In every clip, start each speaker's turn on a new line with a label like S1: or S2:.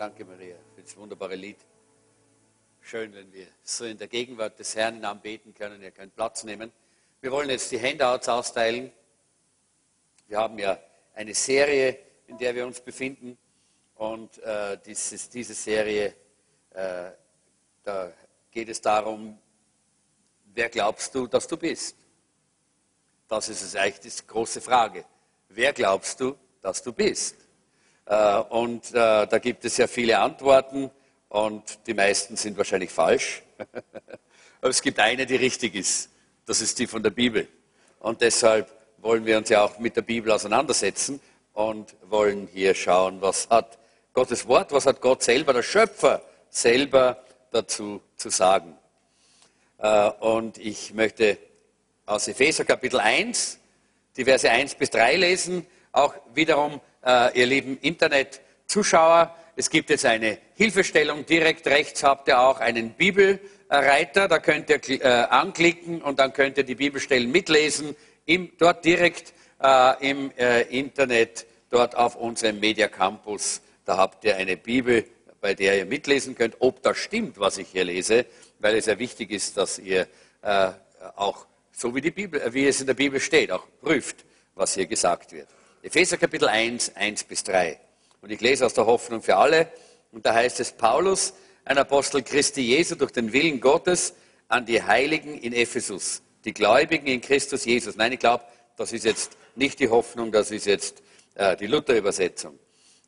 S1: Danke, Maria, für das wunderbare Lied. Schön, wenn wir so in der Gegenwart des Herrn anbeten können. Ihr könnt Platz nehmen. Wir wollen jetzt die Handouts austeilen. Wir haben ja eine Serie, in der wir uns befinden. Und äh, dieses, diese Serie, äh, da geht es darum, wer glaubst du, dass du bist? Das ist es eigentlich die große Frage. Wer glaubst du, dass du bist? Äh, und äh, da gibt es ja viele Antworten und die meisten sind wahrscheinlich falsch. Aber es gibt eine, die richtig ist. Das ist die von der Bibel. Und deshalb wollen wir uns ja auch mit der Bibel auseinandersetzen und wollen hier schauen, was hat Gottes Wort, was hat Gott selber, der Schöpfer selber dazu zu sagen. Äh, und ich möchte aus Epheser Kapitel 1 die Verse 1 bis 3 lesen, auch wiederum äh, ihr lieben Internetzuschauer. Es gibt jetzt eine Hilfestellung. Direkt rechts habt ihr auch einen Bibelreiter. Da könnt ihr äh, anklicken und dann könnt ihr die Bibelstellen mitlesen. Im, dort direkt äh, im äh, Internet, dort auf unserem Media Campus. Da habt ihr eine Bibel, bei der ihr mitlesen könnt, ob das stimmt, was ich hier lese, weil es ja wichtig ist, dass ihr äh, auch so wie, Bibel, wie es in der Bibel steht, auch prüft, was hier gesagt wird. Epheser Kapitel 1, 1 bis 3. Und ich lese aus der Hoffnung für alle. Und da heißt es, Paulus, ein Apostel Christi Jesu durch den Willen Gottes an die Heiligen in Ephesus, die Gläubigen in Christus Jesus. Nein, ich glaube, das ist jetzt nicht die Hoffnung, das ist jetzt äh, die Luther-Übersetzung.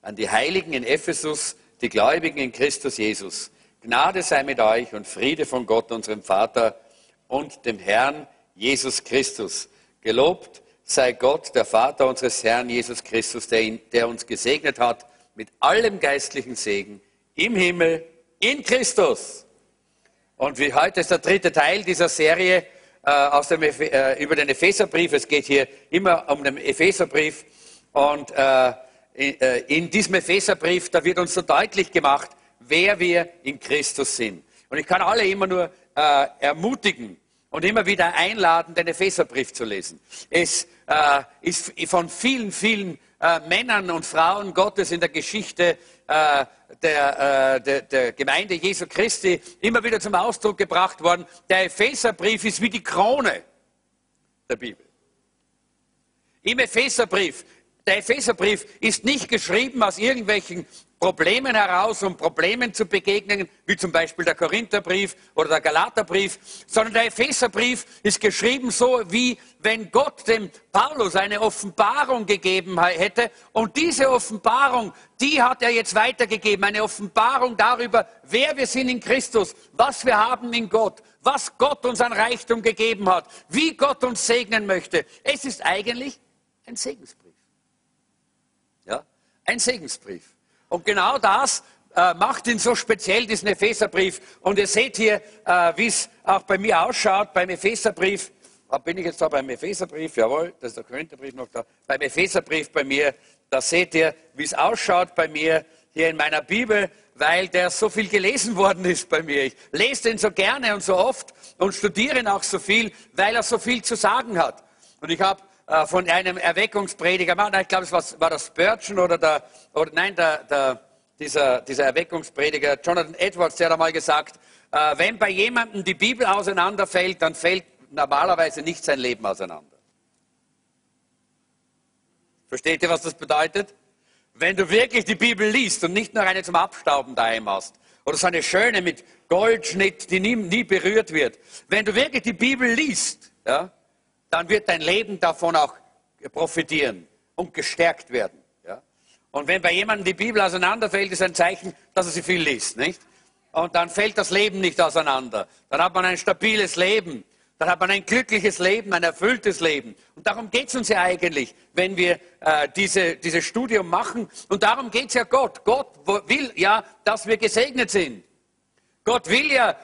S1: An die Heiligen in Ephesus, die Gläubigen in Christus Jesus. Gnade sei mit euch und Friede von Gott, unserem Vater und dem Herrn Jesus Christus. Gelobt sei Gott, der Vater unseres Herrn Jesus Christus, der, ihn, der uns gesegnet hat mit allem geistlichen Segen im Himmel in Christus. Und wie heute ist der dritte Teil dieser Serie äh, aus dem, äh, über den Epheserbrief. Es geht hier immer um den Epheserbrief. Und äh, in, äh, in diesem Epheserbrief, da wird uns so deutlich gemacht, wer wir in Christus sind. Und ich kann alle immer nur äh, ermutigen, und immer wieder einladen, den Epheserbrief zu lesen. Es äh, ist von vielen, vielen äh, Männern und Frauen Gottes in der Geschichte äh, der, äh, der, der, Gemeinde Jesu Christi immer wieder zum Ausdruck gebracht worden. Der Epheserbrief ist wie die Krone der Bibel. Im Epheserbrief der Epheserbrief ist nicht geschrieben aus irgendwelchen Problemen heraus, um Problemen zu begegnen, wie zum Beispiel der Korintherbrief oder der Galaterbrief, sondern der Epheserbrief ist geschrieben so, wie wenn Gott dem Paulus eine Offenbarung gegeben hätte. Und diese Offenbarung, die hat er jetzt weitergegeben. Eine Offenbarung darüber, wer wir sind in Christus, was wir haben in Gott, was Gott uns an Reichtum gegeben hat, wie Gott uns segnen möchte. Es ist eigentlich ein Segensbrief. Ja? Ein Segensbrief. Und genau das äh, macht ihn so speziell, diesen Epheserbrief. Und ihr seht hier, äh, wie es auch bei mir ausschaut, beim Epheserbrief. Bin ich jetzt da beim Epheserbrief, jawohl, das ist der Korintherbrief noch da. Beim Epheserbrief bei mir, da seht ihr, wie es ausschaut bei mir hier in meiner Bibel, weil der so viel gelesen worden ist bei mir. Ich lese den so gerne und so oft und studiere ihn auch so viel, weil er so viel zu sagen hat. Und ich habe äh, von einem Erweckungsprediger, ich glaube, es war, war das Spurgeon oder, der, oder nein, der, der, dieser, dieser Erweckungsprediger Jonathan Edwards, der hat einmal gesagt, äh, wenn bei jemandem die Bibel auseinanderfällt, dann fällt normalerweise nicht sein Leben auseinander. Versteht ihr, was das bedeutet? Wenn du wirklich die Bibel liest und nicht nur eine zum Abstauben daheim hast, oder so eine schöne mit Goldschnitt, die nie, nie berührt wird. Wenn du wirklich die Bibel liest, ja, dann wird dein Leben davon auch profitieren und gestärkt werden. Ja? Und wenn bei jemandem die Bibel auseinanderfällt, ist ein Zeichen, dass er sie viel liest, nicht? Und dann fällt das Leben nicht auseinander. Dann hat man ein stabiles Leben. Dann hat man ein glückliches Leben, ein erfülltes Leben. Und darum geht es uns ja eigentlich, wenn wir äh, diese, dieses Studium machen. Und darum geht es ja Gott. Gott will ja, dass wir gesegnet sind. Gott will ja,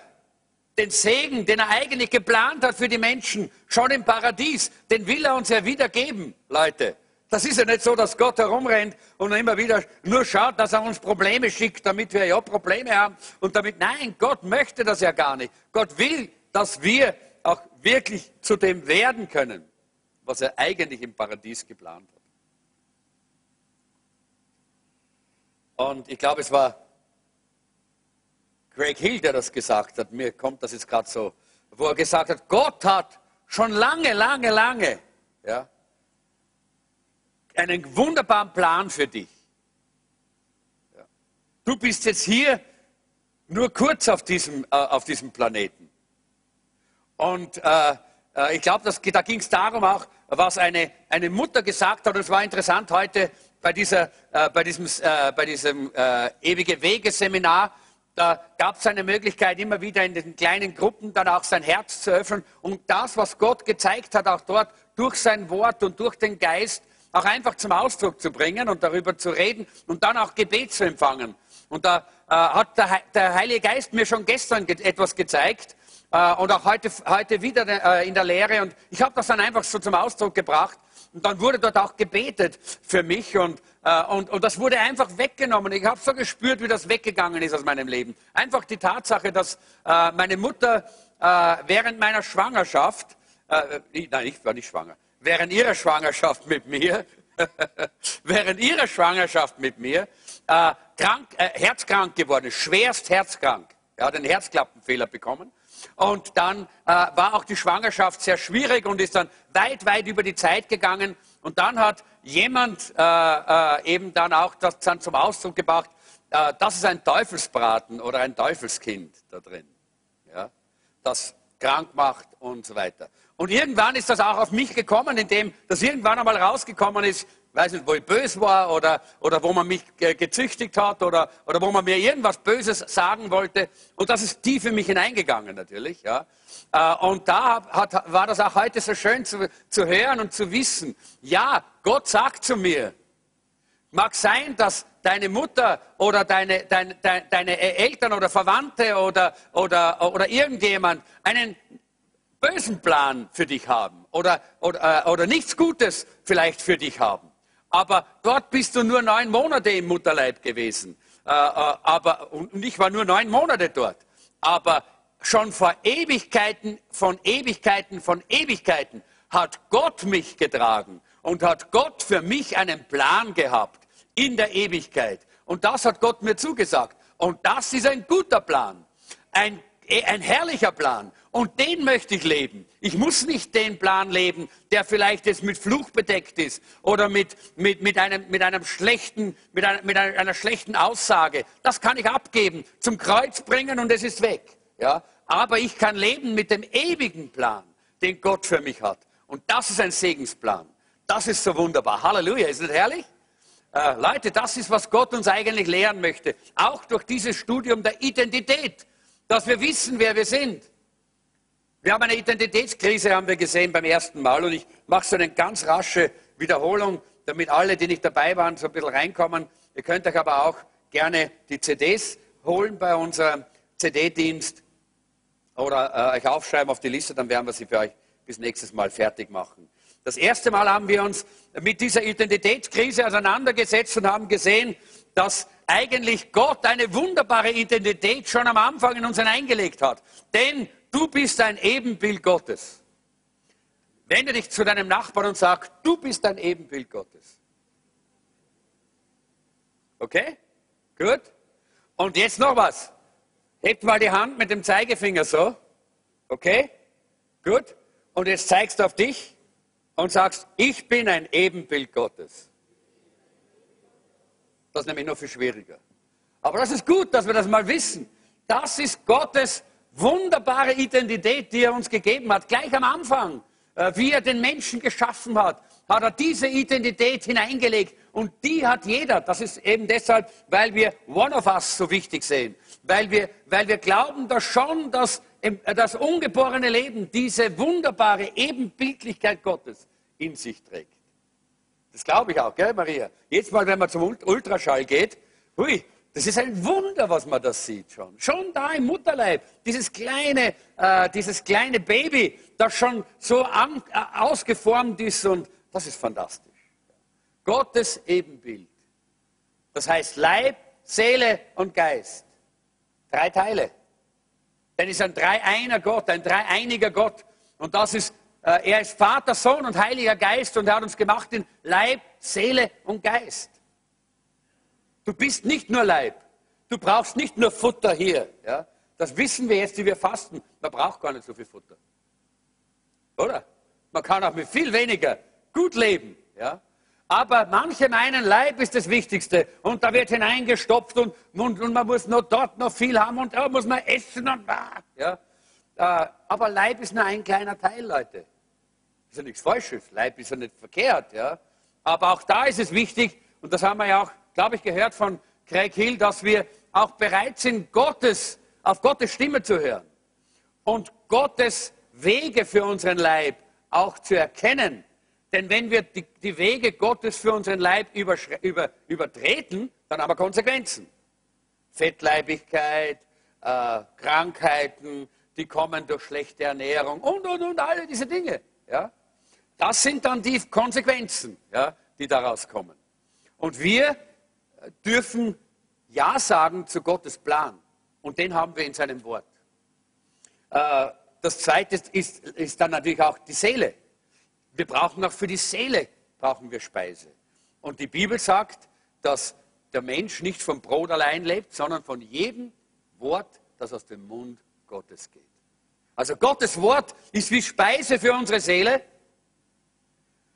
S1: den Segen, den er eigentlich geplant hat für die Menschen, schon im Paradies, den will er uns ja wieder geben, Leute. Das ist ja nicht so, dass Gott herumrennt und immer wieder nur schaut, dass er uns Probleme schickt, damit wir ja Probleme haben. Und damit, nein, Gott möchte das ja gar nicht. Gott will, dass wir auch wirklich zu dem werden können, was er eigentlich im Paradies geplant hat. Und ich glaube, es war Greg Hill, der das gesagt hat, mir kommt das jetzt gerade so, wo er gesagt hat, Gott hat schon lange, lange, lange ja, einen wunderbaren Plan für dich. Ja. Du bist jetzt hier nur kurz auf diesem, äh, auf diesem Planeten. Und äh, äh ich glaube, da ging es darum auch, was eine, eine Mutter gesagt hat. Und es war interessant heute bei, dieser, äh, bei diesem, äh, bei diesem äh, ewige Wegeseminar. Da gab es eine Möglichkeit, immer wieder in den kleinen Gruppen dann auch sein Herz zu öffnen und das, was Gott gezeigt hat, auch dort durch sein Wort und durch den Geist auch einfach zum Ausdruck zu bringen und darüber zu reden und dann auch Gebet zu empfangen. Und da äh, hat der, der, Heilige Geist mir schon gestern ge etwas gezeigt äh, und auch heute, heute wieder äh, in der Lehre. Und ich habe das dann einfach so zum Ausdruck gebracht. Und dann wurde dort auch gebetet für mich und, und, und das wurde einfach weggenommen. Ich habe so gespürt, wie das weggegangen ist aus meinem Leben. Einfach die Tatsache, dass äh, meine Mutter äh, während meiner Schwangerschaft, äh, nein, ich war nicht schwanger, während ihrer Schwangerschaft mit mir, während ihrer Schwangerschaft mit mir, äh, krank, äh, herzkrank geworden ist, schwerst herzkrank. Er hat einen Herzklappenfehler bekommen. Und dann äh, war auch die Schwangerschaft sehr schwierig und ist dann weit, weit über die Zeit gegangen. Und dann hat jemand äh, äh, eben dann auch das dann zum Ausdruck gebracht, äh, das ist ein Teufelsbraten oder ein Teufelskind da drin, ja, das krank macht und so weiter. Und irgendwann ist das auch auf mich gekommen, indem das irgendwann einmal rausgekommen ist, weiß nicht, wo ich böse war oder, oder wo man mich gezüchtigt hat oder, oder wo man mir irgendwas Böses sagen wollte. Und das ist tief in mich hineingegangen natürlich. Ja. Äh, und da hat, war das auch heute so schön zu, zu hören und zu wissen, ja, Gott sagt zu mir, mag sein, dass deine Mutter oder deine, deine, deine Eltern oder Verwandte oder, oder, oder irgendjemand einen bösen Plan für dich haben oder, oder, äh, oder nichts Gutes vielleicht für dich haben. Aber dort bist du nur neun Monate im Mutterleib gewesen. Äh, äh, aber, und ich war nur neun Monate dort. Aber schon vor Ewigkeiten, von Ewigkeiten, von Ewigkeiten hat Gott mich getragen und hat Gott für mich einen Plan gehabt in der Ewigkeit. Und das hat Gott mir zugesagt. Und das ist ein guter Plan, ein, ein herrlicher Plan. Und den möchte ich leben. Ich muss nicht den Plan leben, der vielleicht jetzt mit Fluch bedeckt ist oder mit, mit, mit, einem, mit, einem schlechten, mit, einer, mit einer, schlechten Aussage. Das kann ich abgeben, zum Kreuz bringen und es ist weg. Ja? Aber ich kann leben mit dem ewigen Plan, den Gott für mich hat. Und das ist ein Segensplan. Das ist so wunderbar. Halleluja, ist das herrlich? Äh, Leute, das ist, was Gott uns eigentlich lehren möchte. Auch durch dieses Studium der Identität, dass wir wissen, wer wir sind. Wir haben eine Identitätskrise, haben wir gesehen beim ersten Mal. Und ich mache so eine ganz rasche Wiederholung, damit alle, die nicht dabei waren, so ein bisschen reinkommen. Ihr könnt euch aber auch gerne die CDs holen bei unserem CD-Dienst oder äh, euch aufschreiben auf die Liste, dann werden wir sie für euch bis nächstes Mal fertig machen. Das erste Mal haben wir uns mit dieser Identitätskrise auseinandergesetzt und haben gesehen, dass eigentlich Gott eine wunderbare Identität schon am Anfang in uns hineingelegt hat. Denn du bist ein Ebenbild Gottes. Wende dich zu deinem Nachbarn und sag, du bist ein Ebenbild Gottes. Okay? Gut? Und jetzt noch was. Hebt mal die Hand mit dem Zeigefinger so. Okay? Gut? Und jetzt zeigst du auf dich und sagst, ich bin ein Ebenbild Gottes. Das ist nämlich noch viel schwieriger. Aber das ist gut, dass wir das mal wissen. Das ist Gottes wunderbare Identität, die er uns gegeben hat, gleich am Anfang, äh, wie er den Menschen geschaffen hat, hat er diese Identität hineingelegt und die hat jeder. Das ist eben deshalb, weil wir One of Us so wichtig sehen, weil wir, weil wir glauben, dass schon das, äh, das ungeborene Leben diese wunderbare Ebenbildlichkeit Gottes in sich trägt. Das glaube ich auch, gell, Maria? Jetzt mal, wenn man zum Ultraschall geht, hui, das ist ein Wunder, was man da sieht schon. Schon da im Mutterleib, dieses kleine, äh, dieses kleine Baby, das schon so an, äh, ausgeformt ist und das ist fantastisch. Gottes Ebenbild. Das heißt Leib, Seele und Geist. Drei Teile. Denn es ist ein dreieiner Gott, ein dreieiniger Gott. Und das ist, äh, er ist Vater, Sohn und Heiliger Geist und er hat uns gemacht in Leib, Seele und Geist. Du bist nicht nur Leib. Du brauchst nicht nur Futter hier. Ja? das wissen wir jetzt, die wir fasten. Man braucht gar nicht so viel Futter. Oder? Man kann auch mit viel weniger gut leben. Ja? Aber manche meinen, Leib ist das Wichtigste und da wird hineingestopft und, und, und man muss noch dort noch viel haben und da muss man essen und ja. Äh, aber Leib ist nur ein kleiner Teil, Leute. Ist ja nichts Falsches. Leib ist ja nicht verkehrt. Ja. Aber auch da ist es wichtig, und das haben wir ja auch, glaube ich, gehört von Craig Hill, dass wir auch bereit sind, Gottes, auf Gottes Stimme zu hören und Gottes Wege für unseren Leib auch zu erkennen. Denn wenn wir die, die Wege Gottes für unseren Leib über, übertreten, dann haben wir Konsequenzen. Fettleibigkeit, äh, Krankheiten, die kommen durch schlechte Ernährung und, und, und, alle diese Dinge. Ja? Das sind dann die Konsequenzen, ja, die daraus kommen. Und wir dürfen Ja sagen zu Gottes Plan. Und den haben wir in seinem Wort. Äh, das Zweite ist, ist dann natürlich auch die Seele. Wir brauchen auch für die Seele brauchen wir Speise. Und die Bibel sagt, dass der Mensch nicht vom Brot allein lebt, sondern von jedem Wort, das aus dem Mund Gottes geht. Also Gottes Wort ist wie Speise für unsere Seele.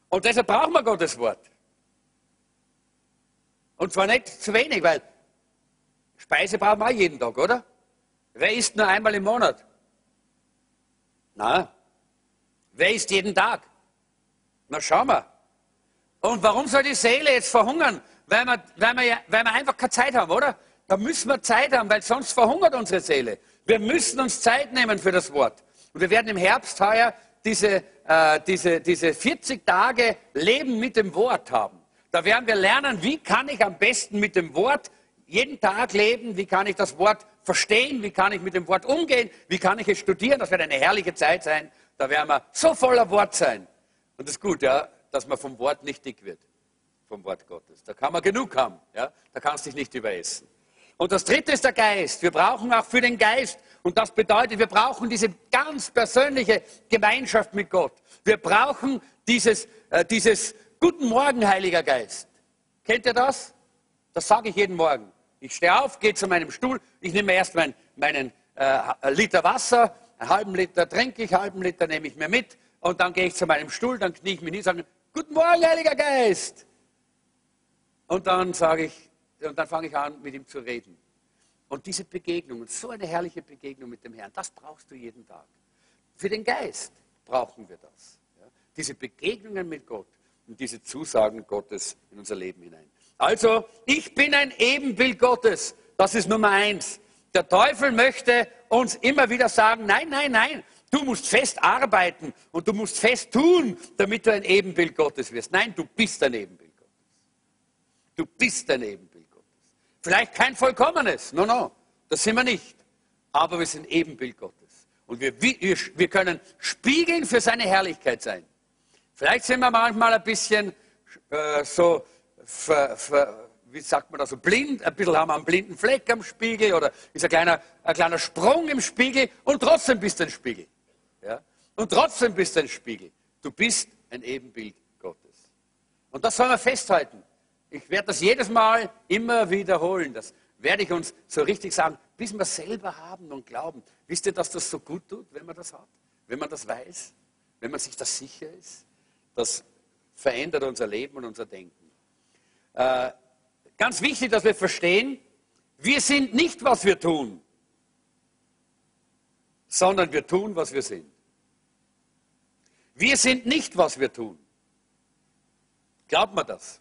S1: Und deshalb brauchen wir Gottes Wort. Und zwar nicht zu wenig, weil Speise brauchen wir jeden Tag, oder? Wer isst nur einmal im Monat? Na, wer isst jeden Tag? Na, schauen wir. Und warum soll die Seele jetzt verhungern? Weil wir, weil, wir, weil wir einfach keine Zeit haben, oder? Da müssen wir Zeit haben, weil sonst verhungert unsere Seele. Wir müssen uns Zeit nehmen für das Wort. Und wir werden im Herbst heuer diese, äh, diese, diese 40 Tage Leben mit dem Wort haben. Da werden wir lernen, wie kann ich am besten mit dem Wort jeden Tag leben, wie kann ich das Wort verstehen, wie kann ich mit dem Wort umgehen, wie kann ich es studieren. Das wird eine herrliche Zeit sein. Da werden wir so voller Wort sein. Und das ist gut, ja, dass man vom Wort nicht dick wird, vom Wort Gottes. Da kann man genug haben. Ja? Da kannst du dich nicht überessen. Und das dritte ist der Geist. Wir brauchen auch für den Geist. Und das bedeutet, wir brauchen diese ganz persönliche Gemeinschaft mit Gott. Wir brauchen dieses, äh, dieses Guten Morgen, Heiliger Geist. Kennt ihr das? Das sage ich jeden Morgen. Ich stehe auf, gehe zu meinem Stuhl, ich nehme erst mein, meinen äh, Liter Wasser, einen halben Liter trinke ich, einen halben Liter nehme ich mir mit und dann gehe ich zu meinem Stuhl, dann knie ich mich hin und sage, Guten Morgen, Heiliger Geist. Und dann sage ich, und dann fange ich an, mit ihm zu reden. Und diese Begegnung, so eine herrliche Begegnung mit dem Herrn, das brauchst du jeden Tag. Für den Geist brauchen wir das. Ja? Diese Begegnungen mit Gott und diese Zusagen Gottes in unser Leben hinein. Also, ich bin ein Ebenbild Gottes. Das ist Nummer eins. Der Teufel möchte uns immer wieder sagen, nein, nein, nein, du musst fest arbeiten und du musst fest tun, damit du ein Ebenbild Gottes wirst. Nein, du bist ein Ebenbild Gottes. Du bist ein Ebenbild. Vielleicht kein vollkommenes, no, no, das sind wir nicht. Aber wir sind Ebenbild Gottes. Und wir, wir, wir können spiegeln für seine Herrlichkeit sein. Vielleicht sind wir manchmal ein bisschen äh, so, ver, ver, wie sagt man das, so blind, ein bisschen haben wir einen blinden Fleck am Spiegel oder ist ein kleiner, ein kleiner Sprung im Spiegel und trotzdem bist du ein Spiegel. Ja? Und trotzdem bist du ein Spiegel. Du bist ein Ebenbild Gottes. Und das sollen wir festhalten. Ich werde das jedes Mal immer wiederholen. Das werde ich uns so richtig sagen, bis wir selber haben und glauben. Wisst ihr, dass das so gut tut, wenn man das hat? Wenn man das weiß? Wenn man sich das sicher ist? Das verändert unser Leben und unser Denken. Äh, ganz wichtig, dass wir verstehen, wir sind nicht, was wir tun, sondern wir tun, was wir sind. Wir sind nicht, was wir tun. Glaubt man das?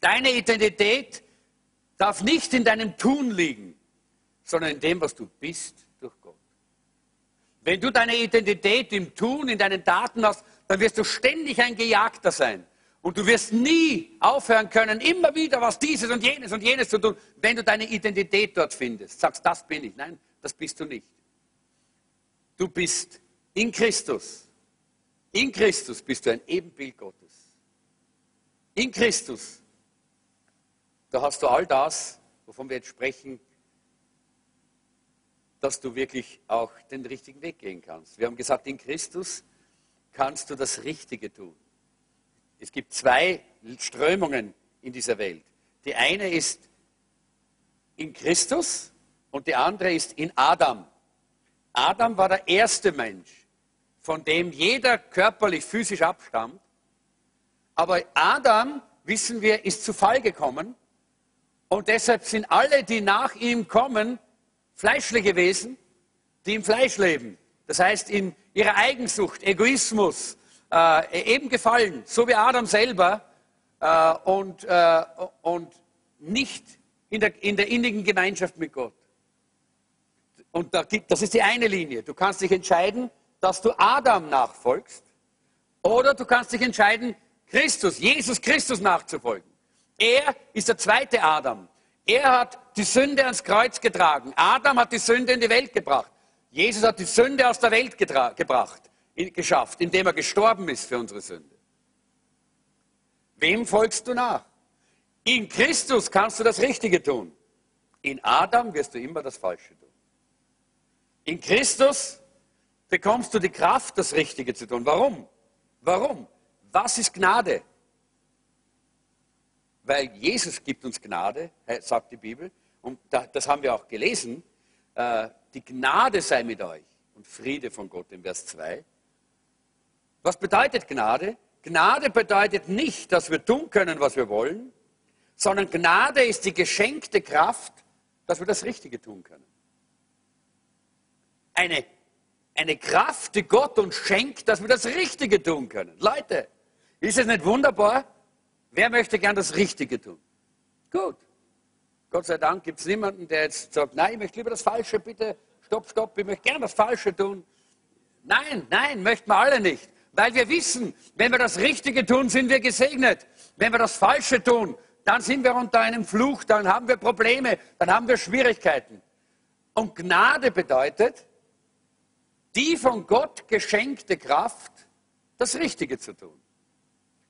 S1: Deine Identität darf nicht in deinem Tun liegen, sondern in dem, was du bist durch Gott. Wenn du deine Identität im Tun, in deinen Taten hast, dann wirst du ständig ein Gejagter sein. Und du wirst nie aufhören können, immer wieder was dieses und jenes und jenes zu tun, wenn du deine Identität dort findest. Sagst, das bin ich. Nein, das bist du nicht. Du bist in Christus. In Christus bist du ein Ebenbild Gottes. In Christus da hast du all das, wovon wir jetzt sprechen, dass du wirklich auch den richtigen Weg gehen kannst. Wir haben gesagt, in Christus kannst du das Richtige tun. Es gibt zwei Strömungen in dieser Welt. Die eine ist in Christus und die andere ist in Adam. Adam war der erste Mensch, von dem jeder körperlich, physisch abstammt. Aber Adam, wissen wir, ist zu Fall gekommen. Und deshalb sind alle, die nach ihm kommen, fleischliche Wesen, die im Fleisch leben. Das heißt, in ihrer Eigensucht, Egoismus, äh, eben gefallen, so wie Adam selber, äh, und, äh, und nicht in der, in der innigen Gemeinschaft mit Gott. Und da gibt, das ist die eine Linie. Du kannst dich entscheiden, dass du Adam nachfolgst, oder du kannst dich entscheiden, Christus, Jesus Christus nachzufolgen. Er ist der zweite Adam. Er hat die Sünde ans Kreuz getragen. Adam hat die Sünde in die Welt gebracht. Jesus hat die Sünde aus der Welt gebracht, geschafft, indem er gestorben ist für unsere Sünde. Wem folgst du nach? In Christus kannst du das Richtige tun. In Adam wirst du immer das Falsche tun. In Christus bekommst du die Kraft, das Richtige zu tun. Warum? Warum? Was ist Gnade? Weil Jesus gibt uns Gnade, sagt die Bibel, und das haben wir auch gelesen, äh, die Gnade sei mit euch und Friede von Gott in Vers 2. Was bedeutet Gnade? Gnade bedeutet nicht, dass wir tun können, was wir wollen, sondern Gnade ist die geschenkte Kraft, dass wir das Richtige tun können eine, eine Kraft, die Gott uns schenkt, dass wir das Richtige tun können. Leute, ist es nicht wunderbar? Wer möchte gern das Richtige tun? Gut. Gott sei Dank gibt es niemanden, der jetzt sagt, nein, ich möchte lieber das Falsche, bitte, stopp, stopp, ich möchte gern das Falsche tun. Nein, nein, möchten wir alle nicht. Weil wir wissen, wenn wir das Richtige tun, sind wir gesegnet. Wenn wir das Falsche tun, dann sind wir unter einem Fluch, dann haben wir Probleme, dann haben wir Schwierigkeiten. Und Gnade bedeutet, die von Gott geschenkte Kraft, das Richtige zu tun.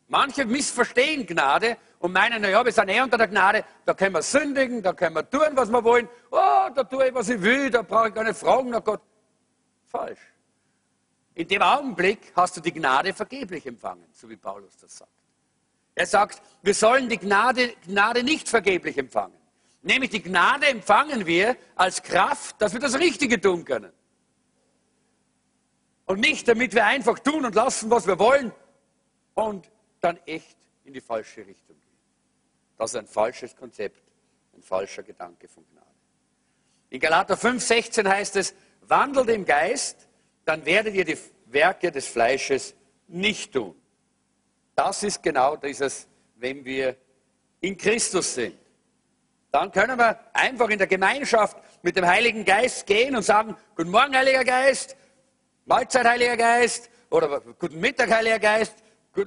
S1: Manche missverstehen Gnade und meinen, naja, wir sind eh unter der Gnade, da können wir sündigen, da können wir tun, was wir wollen. Oh, da tue ich, was ich will, da brauche ich gar nicht fragen nach Gott. Falsch. In dem Augenblick hast du die Gnade vergeblich empfangen, so wie Paulus das sagt. Er sagt, wir sollen die Gnade, Gnade nicht vergeblich empfangen. Nämlich die Gnade empfangen wir als Kraft, dass wir das Richtige tun können. Und nicht, damit wir einfach tun und lassen, was wir wollen und dann echt in die falsche Richtung gehen. Das ist ein falsches Konzept, ein falscher Gedanke von Gnade. In Galater 5,16 heißt es, wandelt im Geist, dann werdet ihr die Werke des Fleisches nicht tun. Das ist genau dieses, wenn wir in Christus sind. Dann können wir einfach in der Gemeinschaft mit dem Heiligen Geist gehen und sagen, Guten Morgen, Heiliger Geist, Mahlzeit, Heiliger Geist, oder guten Mittag, Heiliger Geist,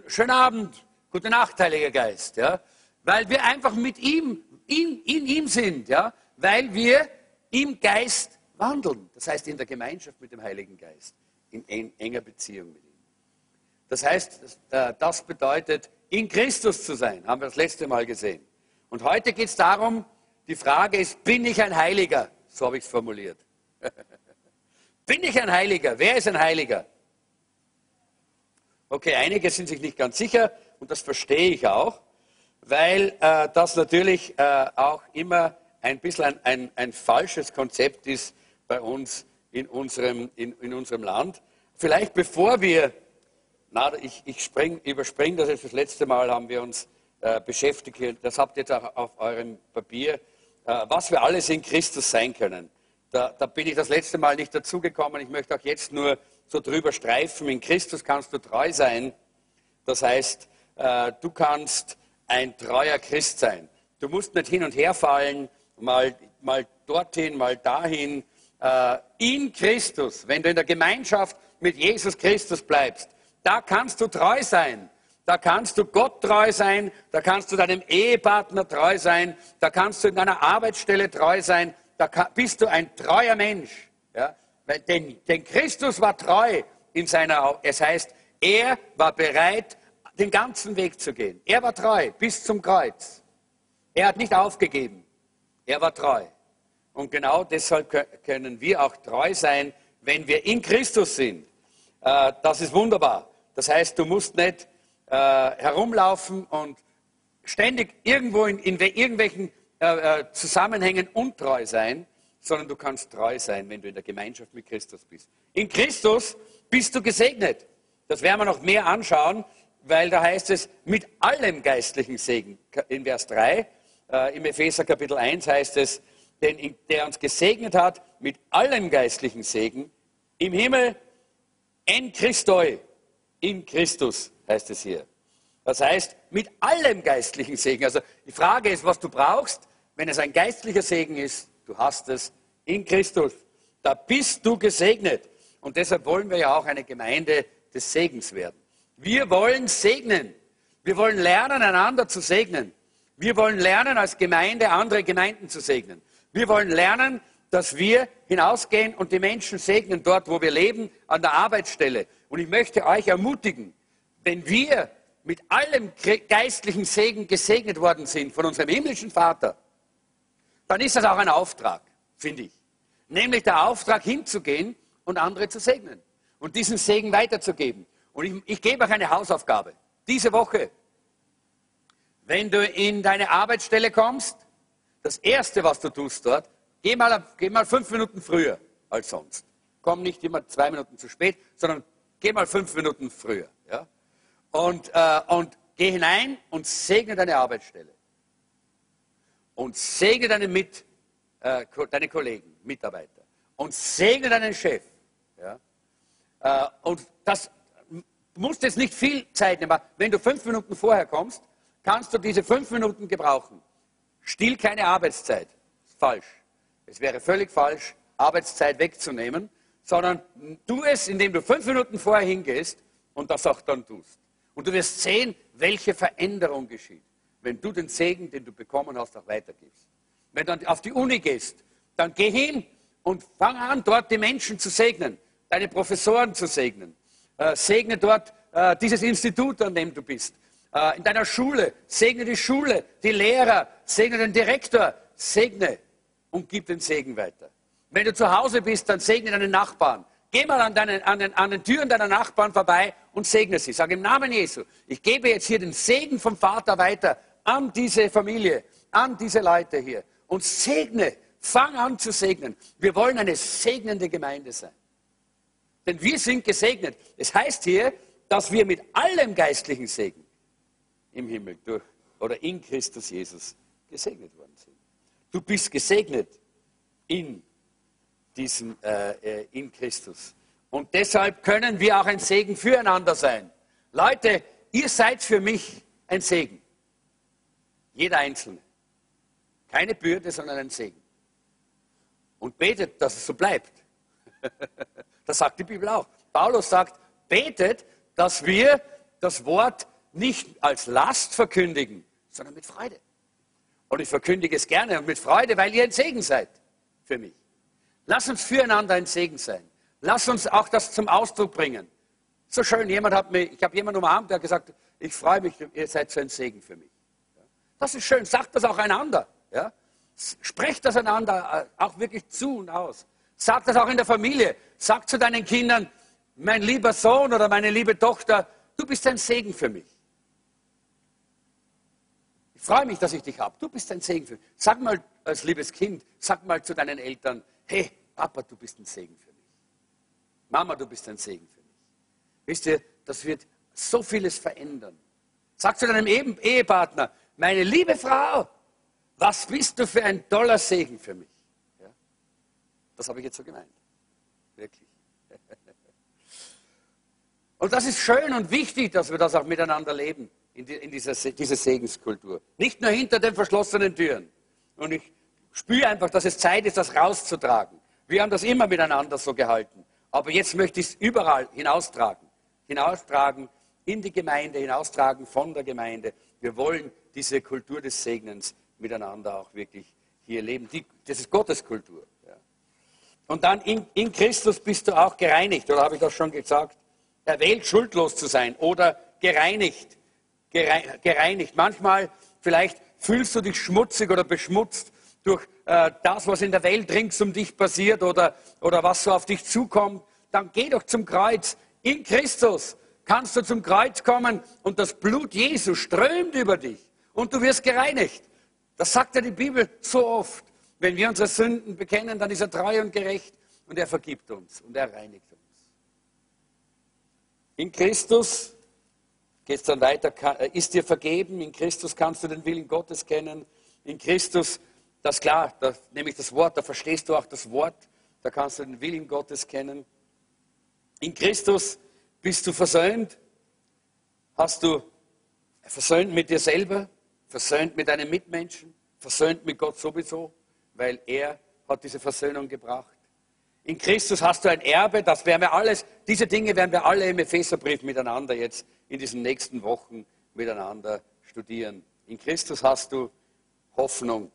S1: schönen Abend, gute Nacht, Heiliger Geist, ja, weil wir einfach mit ihm, in, in ihm sind, ja, weil wir im Geist wandeln, das heißt in der Gemeinschaft mit dem Heiligen Geist, in enger Beziehung mit ihm. Das heißt, das bedeutet, in Christus zu sein, haben wir das letzte Mal gesehen. Und heute geht es darum, die Frage ist, bin ich ein Heiliger? So habe ich es formuliert. Bin ich ein Heiliger? Wer ist ein Heiliger? Okay, einige sind sich nicht ganz sicher und das verstehe ich auch, weil äh, das natürlich äh, auch immer ein bisschen ein, ein, ein, falsches Konzept ist bei uns in unserem, in, in unserem Land. Vielleicht bevor wir, na, ich, ich überspringe das jetzt das letzte Mal, haben wir uns äh, beschäftigt, das habt ihr jetzt auch auf eurem Papier, äh, was wir alles in Christus sein können. Da, da bin ich das letzte Mal nicht dazugekommen. Ich möchte auch jetzt nur so drüber streifen. In Christus kannst du treu sein. Das heißt, äh, du kannst ein treuer Christ sein. Du musst nicht hin und her fallen, mal, mal dorthin, mal dahin. Äh, in Christus, wenn du in der Gemeinschaft mit Jesus Christus bleibst, da kannst du treu sein. Da kannst du Gott treu sein, da kannst du deinem Ehepartner treu sein, da kannst du in deiner Arbeitsstelle treu sein, da bist du ein treuer Mensch. Ja? Denn, denn Christus war treu in seiner, es heißt, er war bereit, den ganzen Weg zu gehen. Er war treu bis zum Kreuz. Er hat nicht aufgegeben. Er war treu. Und genau deshalb können wir auch treu sein, wenn wir in Christus sind. Äh, das ist wunderbar. Das heißt, du musst nicht äh, herumlaufen und ständig irgendwo in, in irgendwelchen äh, äh, Zusammenhängen untreu sein, sondern du kannst treu sein, wenn du in der Gemeinschaft mit Christus bist. In Christus bist du gesegnet. Das werden wir noch mehr anschauen, weil da heißt es mit allem geistlichen Segen. In Vers 3 äh, im Epheser Kapitel 1 heißt es, denn der uns gesegnet hat mit allem geistlichen Segen im Himmel en Christoi, in Christus heißt es hier. Das heißt, mit allem geistlichen Segen. Also die Frage ist, was du brauchst, wenn es ein geistlicher Segen ist, du hast es in Christus. Da bist du gesegnet. Und deshalb wollen wir ja auch eine Gemeinde des Segens werden. Wir wollen segnen. Wir wollen lernen, einander zu segnen. Wir wollen lernen, als Gemeinde andere Gemeinden zu segnen. Wir wollen lernen, dass wir hinausgehen und die Menschen segnen dort, wo wir leben, an der Arbeitsstelle. Und ich möchte euch ermutigen, wenn wir mit allem geistlichen Segen gesegnet worden sind von unserem himmlischen Vater, dann ist das auch ein Auftrag, finde ich. Nämlich der Auftrag hinzugehen und andere zu segnen und diesen Segen weiterzugeben. Und ich, ich gebe euch eine Hausaufgabe. Diese Woche, wenn du in deine Arbeitsstelle kommst, das Erste, was du tust dort, geh mal, geh mal fünf Minuten früher als sonst. Komm nicht immer zwei Minuten zu spät, sondern geh mal fünf Minuten früher. Ja? Und, äh, und geh hinein und segne deine Arbeitsstelle. Und segne deine, Mit, äh, deine Kollegen, Mitarbeiter. Und segne deinen Chef. Ja? Äh, und das musst jetzt nicht viel Zeit nehmen. Wenn du fünf Minuten vorher kommst, kannst du diese fünf Minuten gebrauchen. Still keine Arbeitszeit. Falsch. Es wäre völlig falsch, Arbeitszeit wegzunehmen, sondern tu es, indem du fünf Minuten vorher hingehst und das auch dann tust. Und du wirst sehen, welche Veränderung geschieht, wenn du den Segen, den du bekommen hast, auch weitergibst. Wenn du auf die Uni gehst, dann geh hin und fang an, dort die Menschen zu segnen, deine Professoren zu segnen. Äh, segne dort äh, dieses Institut, an dem du bist. Äh, in deiner Schule, segne die Schule, die Lehrer, segne den Direktor, segne und gib den Segen weiter. Wenn du zu Hause bist, dann segne deinen Nachbarn. Geh mal an, deinen, an, den, an den Türen deiner Nachbarn vorbei und segne sie. Sag im Namen Jesu, ich gebe jetzt hier den Segen vom Vater weiter an diese Familie, an diese Leute hier. Und segne, fang an zu segnen. Wir wollen eine segnende Gemeinde sein. Denn wir sind gesegnet. Es heißt hier, dass wir mit allem geistlichen Segen im Himmel durch oder in Christus Jesus gesegnet worden sind. Du bist gesegnet in diesem äh, äh, in Christus. Und deshalb können wir auch ein Segen füreinander sein. Leute, ihr seid für mich ein Segen. Jeder Einzelne. Keine Bürde, sondern ein Segen. Und betet, dass es so bleibt. das sagt die Bibel auch. Paulus sagt, betet, dass wir das Wort nicht als Last verkündigen, sondern mit Freude. Und ich verkündige es gerne und mit Freude, weil ihr ein Segen seid für mich. Lass uns füreinander ein Segen sein. Lass uns auch das zum Ausdruck bringen. So schön, jemand hat mir, ich habe jemanden umarmt, der hat gesagt, ich freue mich, ihr seid so ein Segen für mich. Das ist schön, sagt das auch einander. Ja? Sprecht das einander äh, auch wirklich zu und aus. Sagt das auch in der Familie. Sagt zu deinen Kindern, mein lieber Sohn oder meine liebe Tochter, du bist ein Segen für mich. Ich freue mich, dass ich dich habe. Du bist ein Segen für mich. Sag mal als liebes Kind, sag mal zu deinen Eltern, hey, Papa, du bist ein Segen für mich. Mama, du bist ein Segen für mich. Wisst ihr, das wird so vieles verändern. Sag zu deinem Ehepartner, meine liebe Frau, was bist du für ein toller Segen für mich. Ja? Das habe ich jetzt so gemeint. Wirklich. Und das ist schön und wichtig, dass wir das auch miteinander leben, in, die, in dieser, dieser Segenskultur. Nicht nur hinter den verschlossenen Türen. Und ich spüre einfach, dass es Zeit ist, das rauszutragen. Wir haben das immer miteinander so gehalten. Aber jetzt möchte ich es überall hinaustragen. Hinaustragen in die Gemeinde, hinaustragen von der Gemeinde. Wir wollen diese Kultur des Segnens miteinander auch wirklich hier leben. Die, das ist Gotteskultur. Ja. Und dann in, in Christus bist du auch gereinigt, oder habe ich das schon gesagt? erwählt, schuldlos zu sein oder gereinigt. gereinigt. Manchmal vielleicht fühlst du dich schmutzig oder beschmutzt durch äh, das, was in der Welt rings um dich passiert oder, oder was so auf dich zukommt. Dann geh doch zum Kreuz. In Christus kannst du zum Kreuz kommen und das Blut Jesu strömt über dich und du wirst gereinigt. Das sagt ja die Bibel so oft. Wenn wir unsere Sünden bekennen, dann ist er treu und gerecht und er vergibt uns und er reinigt uns. In Christus geht es dann weiter, äh, ist dir vergeben, in Christus kannst du den Willen Gottes kennen, in Christus, das klar, da nehme ich das Wort, da verstehst du auch das Wort, da kannst du den Willen Gottes kennen. In Christus bist du versöhnt, hast du versöhnt mit dir selber, versöhnt mit deinen Mitmenschen, versöhnt mit Gott sowieso, weil er hat diese Versöhnung gebracht. In Christus hast du ein Erbe, das werden wir alles, diese Dinge werden wir alle im Epheserbrief miteinander jetzt in diesen nächsten Wochen miteinander studieren. In Christus hast du Hoffnung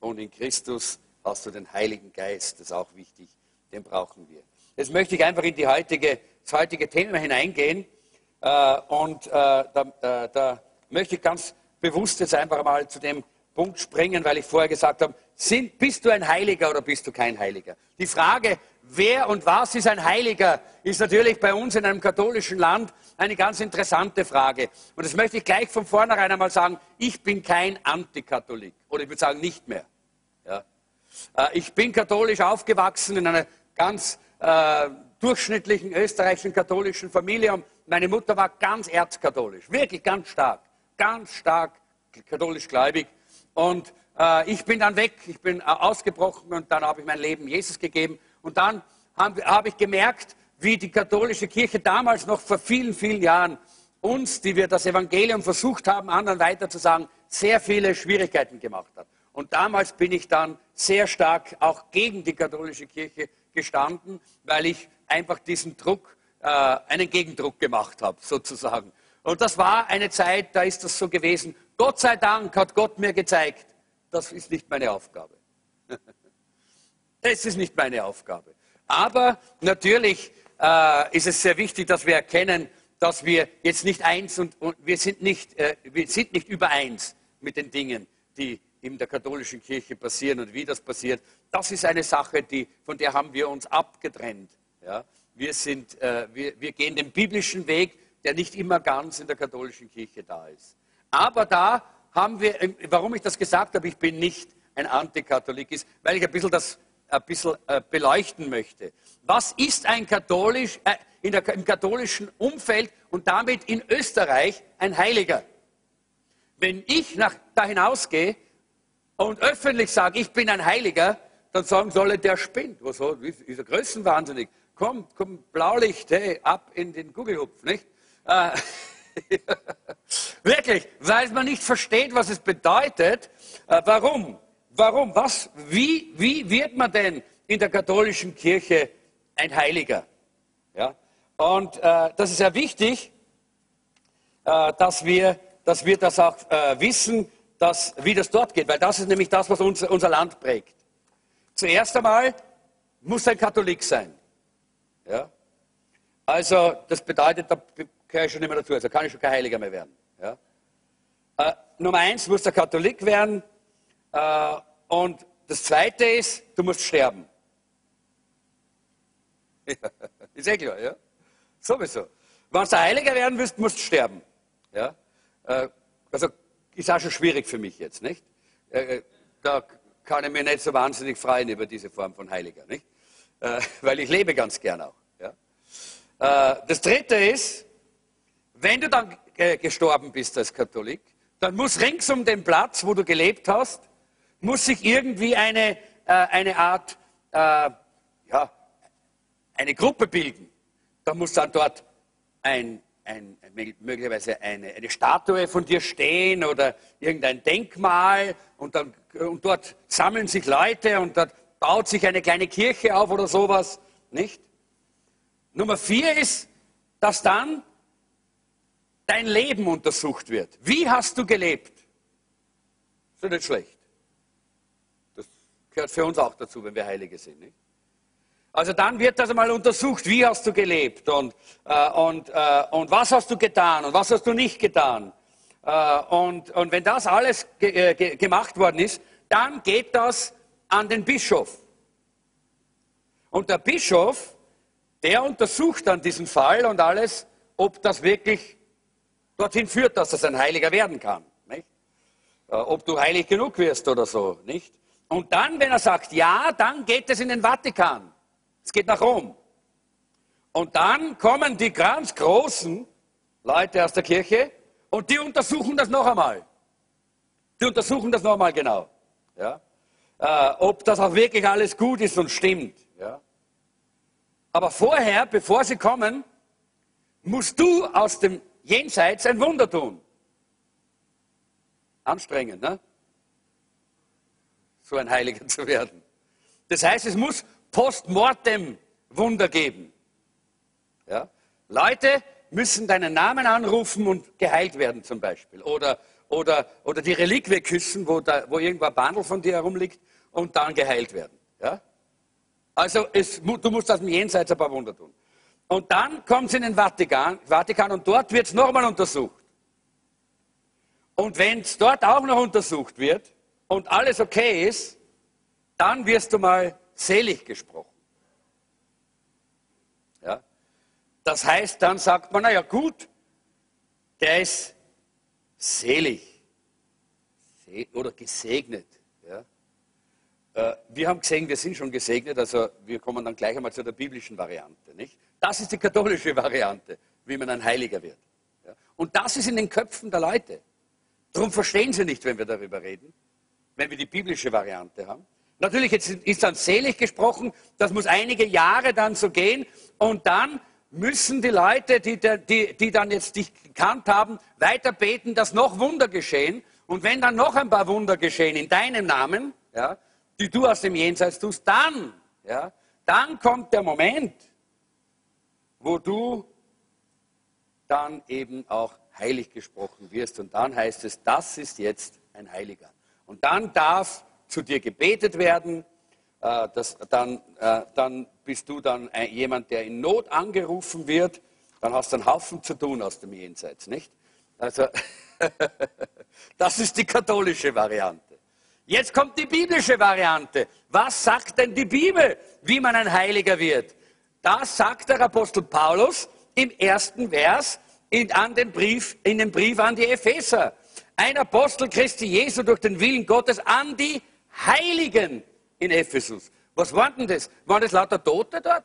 S1: und in Christus hast du den Heiligen Geist, das ist auch wichtig, den brauchen wir. Jetzt möchte ich einfach in die heutige, das heutige Thema hineingehen äh, und äh, da, äh, da möchte ich ganz bewusst jetzt einfach mal zu dem Punkt springen, weil ich vorher gesagt habe, sind, bist du ein Heiliger oder bist du kein Heiliger? Die Frage, wer und was ist ein Heiliger, ist natürlich bei uns in einem katholischen Land eine ganz interessante Frage. Und das möchte ich gleich von vornherein einmal sagen, ich bin kein Antikatholik. Oder ich würde sagen, nicht mehr. Ja. Äh, ich bin katholisch aufgewachsen in einer ganz äh, durchschnittlichen österreichischen katholischen Familie. Und meine Mutter war ganz erzkatholisch, wirklich ganz stark, ganz stark katholisch gläubig. Und äh, ich bin dann weg, ich bin äh, ausgebrochen und dann habe ich mein Leben Jesus gegeben. Und dann habe hab ich gemerkt, wie die katholische Kirche damals noch vor vielen, vielen Jahren uns, die wir das Evangelium versucht haben, anderen weiterzusagen, sehr viele Schwierigkeiten gemacht hat. Und damals bin ich dann sehr stark auch gegen die katholische Kirche gestanden, weil ich einfach diesen Druck, äh, einen Gegendruck gemacht habe, sozusagen. Und das war eine Zeit, da ist das so gewesen. Gott sei Dank hat Gott mir gezeigt, das ist nicht meine Aufgabe. Es ist nicht meine Aufgabe. Aber natürlich äh, ist es sehr wichtig, dass wir erkennen, dass wir jetzt nicht eins und, und wir, sind nicht, äh, wir sind nicht übereins mit den Dingen, die in der katholischen Kirche passieren und wie das passiert. Das ist eine Sache, die, von der haben wir uns abgetrennt. Ja? Wir, sind, äh, wir, wir gehen den biblischen Weg, der nicht immer ganz in der katholischen Kirche da ist. Aber da haben wir, ähm, warum ich das gesagt habe, ich bin nicht ein Antikatholik, ist, weil ich ein bisschen das ein bisschen äh, beleuchten möchte. Was ist ein katholisch, äh, in der, im katholischen Umfeld und damit in Österreich ein Heiliger? Wenn ich nach, da hinausgehe und öffentlich sage, ich bin ein Heiliger, dann sagen solle der spinnt. Was ist er größenwahnsinnig? Komm, komm, Blaulicht, hey, ab in den Gugelhupf, nicht? Äh, Wirklich, weil man nicht versteht, was es bedeutet. Äh, warum? Warum? Was? Wie, wie wird man denn in der katholischen Kirche ein Heiliger? Ja? Und äh, das ist sehr wichtig, äh, dass, wir, dass wir das auch wissen, dass, wie das dort geht, weil das ist nämlich das, was uns, unser Land prägt. Zuerst einmal muss ein Katholik sein. Ja? Also das bedeutet, da gehöre ich schon nicht mehr dazu, also kann ich schon kein Heiliger mehr werden. Ja? Äh, Nummer eins, muss der Katholik werden. Äh, und das zweite ist, du musst sterben. Ja, ist eh klar, ja? Sowieso. Wenn du Heiliger werden willst, musst du sterben. Ja? Äh, also ist auch schon schwierig für mich jetzt, nicht? Äh, äh, da kann ich mich nicht so wahnsinnig freuen über diese Form von Heiliger, nicht? Äh, weil ich lebe ganz gern auch. Ja? das dritte ist, wenn du dann äh, gestorben bist als Katholik, dann muss rings um den Platz, wo du gelebt hast, muss sich irgendwie eine, äh, eine Art, äh, ja, eine Gruppe bilden. Da muss dann dort ein, ein, möglicherweise eine, eine Statue von dir stehen oder irgendein Denkmal und, dann, und dort sammeln sich Leute und dort baut sich eine kleine Kirche auf oder sowas, nicht? Nummer vier ist, dass dann dein Leben untersucht wird. Wie hast du gelebt? Ist ja nicht schlecht. Das gehört für uns auch dazu, wenn wir Heilige sind. Nicht? Also dann wird das einmal untersucht, wie hast du gelebt und, äh, und, äh, und was hast du getan und was hast du nicht getan. Äh, und, und wenn das alles ge äh, ge gemacht worden ist, dann geht das an den Bischof. Und der Bischof, der untersucht dann diesen Fall und alles, ob das wirklich dorthin führt, dass es ein Heiliger werden kann. Nicht? Äh, ob du heilig genug wirst oder so, nicht? Und dann, wenn er sagt ja, dann geht es in den Vatikan. Es geht nach Rom. Und dann kommen die ganz großen Leute aus der Kirche und die untersuchen das noch einmal. Die untersuchen das noch einmal genau. Ja? Äh, ob das auch wirklich alles gut ist und stimmt. Ja? Aber vorher, bevor sie kommen, musst du aus dem Jenseits ein Wunder tun. Anstrengend, ne? So ein Heiliger zu werden. Das heißt, es muss postmortem Wunder geben. Ja? Leute müssen deinen Namen anrufen und geheilt werden zum Beispiel. Oder, oder, oder die Reliquie küssen, wo, da, wo irgendwo ein Bandel von dir herumliegt und dann geheilt werden. Ja? Also es, du musst aus dem Jenseits ein paar Wunder tun. Und dann kommt es in den Vatikan, Vatikan und dort wird es nochmal untersucht. Und wenn es dort auch noch untersucht wird und alles okay ist, dann wirst du mal selig gesprochen. Ja? Das heißt, dann sagt man, naja gut, der ist selig oder gesegnet. Ja? Äh, wir haben gesehen, wir sind schon gesegnet, also wir kommen dann gleich einmal zu der biblischen Variante. Nicht? Das ist die katholische Variante, wie man ein Heiliger wird. Und das ist in den Köpfen der Leute. Darum verstehen sie nicht, wenn wir darüber reden, wenn wir die biblische Variante haben. Natürlich jetzt ist dann selig gesprochen, das muss einige Jahre dann so gehen und dann müssen die Leute, die, die, die dann jetzt dich gekannt haben, weiter beten, dass noch Wunder geschehen. Und wenn dann noch ein paar Wunder geschehen in deinem Namen, ja, die du aus dem Jenseits tust, dann, ja, dann kommt der Moment, wo du dann eben auch heilig gesprochen wirst. Und dann heißt es, das ist jetzt ein Heiliger. Und dann darf zu dir gebetet werden. Äh, das, dann, äh, dann bist du dann ein, jemand, der in Not angerufen wird. Dann hast du einen Haufen zu tun aus dem Jenseits, nicht? Also, das ist die katholische Variante. Jetzt kommt die biblische Variante. Was sagt denn die Bibel, wie man ein Heiliger wird? Das sagt der Apostel Paulus im ersten Vers in, an den Brief, in dem Brief an die Epheser. Ein Apostel Christi Jesu durch den Willen Gottes an die Heiligen in Ephesus. Was waren denn das? Waren das lauter Tote dort?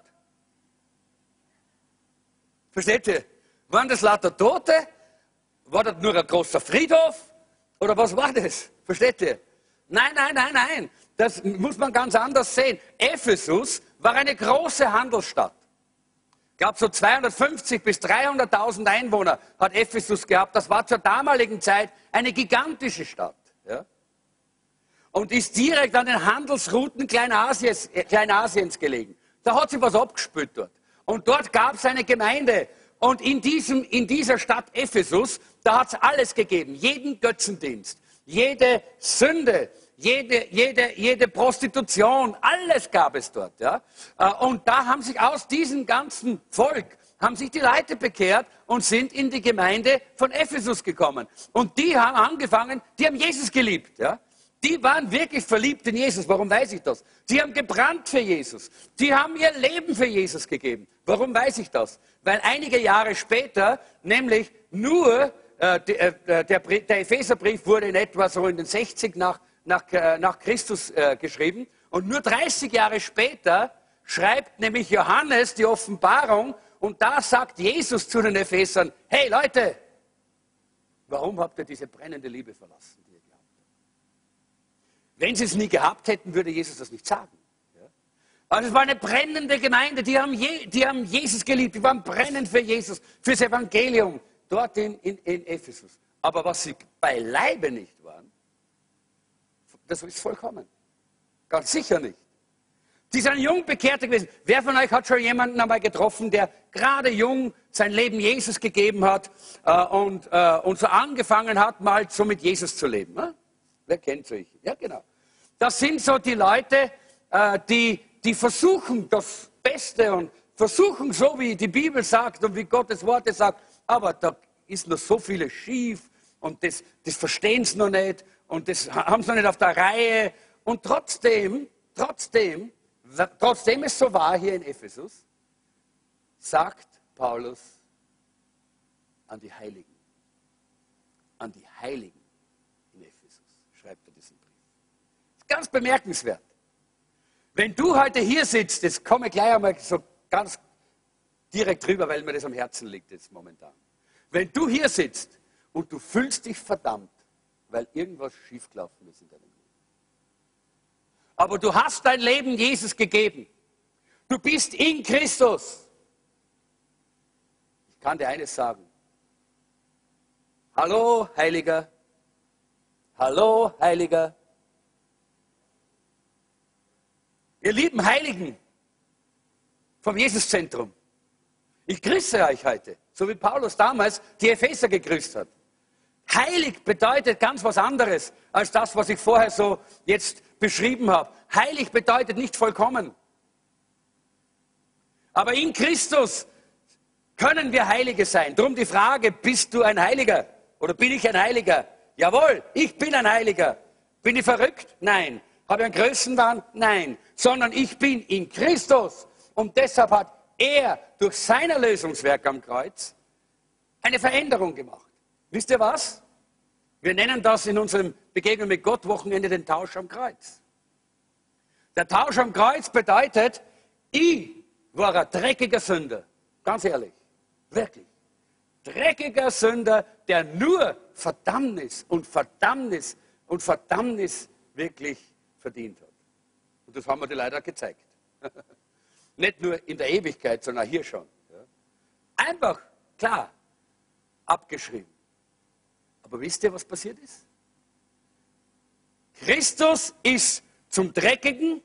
S1: Versteht ihr? Waren das lauter Tote? War das nur ein großer Friedhof? Oder was war das? Versteht ihr? Nein, nein, nein, nein. Das muss man ganz anders sehen. Ephesus war eine große Handelsstadt gab so 250 bis 300.000 Einwohner, hat Ephesus gehabt. Das war zur damaligen Zeit eine gigantische Stadt. Ja? Und ist direkt an den Handelsrouten Kleinasiens, äh, Kleinasiens gelegen. Da hat sich was abgespült dort. Und dort gab es eine Gemeinde. Und in, diesem, in dieser Stadt Ephesus, da hat es alles gegeben. Jeden Götzendienst, jede Sünde, jede, jede, jede Prostitution, alles gab es dort. Ja? Äh, und da haben sich aus diesem ganzen Volk, haben sich die Leute bekehrt und sind in die Gemeinde von Ephesus gekommen. Und die haben angefangen, die haben Jesus geliebt. Ja? Die waren wirklich verliebt in Jesus. Warum weiß ich das? Die haben gebrannt für Jesus. Die haben ihr Leben für Jesus gegeben. Warum weiß ich das? Weil einige Jahre später, nämlich nur äh, der, äh, der, der Epheserbrief wurde in etwa so in den 60 nach nach, äh, nach Christus äh, geschrieben. Und nur 30 Jahre später schreibt nämlich Johannes die Offenbarung und da sagt Jesus zu den Ephesern, hey Leute, warum habt ihr diese brennende Liebe verlassen, die ihr glaubt? Wenn sie es nie gehabt hätten, würde Jesus das nicht sagen. Also es war eine brennende Gemeinde, die haben, Je, die haben Jesus geliebt, die waren brennend für Jesus, fürs Evangelium, dort in, in, in Ephesus. Aber was sie beileibe nicht waren, das ist vollkommen. Ganz sicher nicht. Sie sind jung Bekehrte gewesen. Wer von euch hat schon jemanden einmal getroffen, der gerade jung sein Leben Jesus gegeben hat äh, und, äh, und so angefangen hat, mal so mit Jesus zu leben? Ne? Wer kennt solche? Ja, genau. Das sind so die Leute, äh, die, die versuchen das Beste und versuchen so, wie die Bibel sagt und wie Gottes Worte sagt, aber da ist noch so vieles schief und das, das verstehen sie noch nicht und das haben sie noch nicht auf der Reihe. Und trotzdem, trotzdem, trotzdem es so war hier in Ephesus, sagt Paulus an die Heiligen, an die Heiligen in Ephesus, schreibt er diesen Brief. ganz bemerkenswert. Wenn du heute hier sitzt, das komme ich gleich einmal so ganz direkt drüber, weil mir das am Herzen liegt jetzt momentan. Wenn du hier sitzt und du fühlst dich verdammt, weil irgendwas schiefgelaufen ist in deinem Leben. Aber du hast dein Leben Jesus gegeben. Du bist in Christus. Ich kann dir eines sagen. Hallo, Heiliger. Hallo, Heiliger. Ihr lieben Heiligen vom Jesuszentrum. Ich grüße euch heute, so wie Paulus damals die Epheser gegrüßt hat. Heilig bedeutet ganz was anderes als das, was ich vorher so jetzt beschrieben habe. Heilig bedeutet nicht vollkommen. Aber in Christus können wir Heilige sein. Drum die Frage, bist du ein Heiliger oder bin ich ein Heiliger? Jawohl, ich bin ein Heiliger. Bin ich verrückt? Nein. Habe ich einen Größenwahn? Nein. Sondern ich bin in Christus. Und deshalb hat er durch sein Erlösungswerk am Kreuz eine Veränderung gemacht. Wisst ihr was? Wir nennen das in unserem Begegnung mit Gott Wochenende den Tausch am Kreuz. Der Tausch am Kreuz bedeutet, ich war ein dreckiger Sünder. Ganz ehrlich. Wirklich. Dreckiger Sünder, der nur Verdammnis und Verdammnis und Verdammnis wirklich verdient hat. Und das haben wir dir leider gezeigt. Nicht nur in der Ewigkeit, sondern auch hier schon. Einfach, klar, abgeschrieben. Aber wisst ihr, was passiert ist? Christus ist zum dreckigen,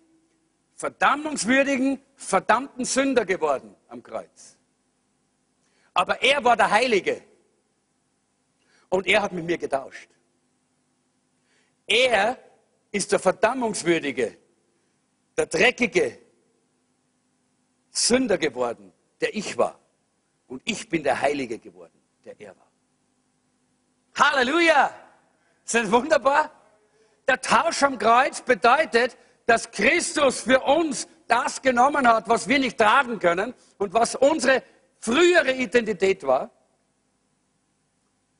S1: verdammungswürdigen, verdammten Sünder geworden am Kreuz. Aber er war der Heilige. Und er hat mit mir getauscht. Er ist der verdammungswürdige, der dreckige Sünder geworden, der ich war. Und ich bin der Heilige geworden, der er war. Halleluja! Ist das wunderbar? Der Tausch am Kreuz bedeutet, dass Christus für uns das genommen hat, was wir nicht tragen können und was unsere frühere Identität war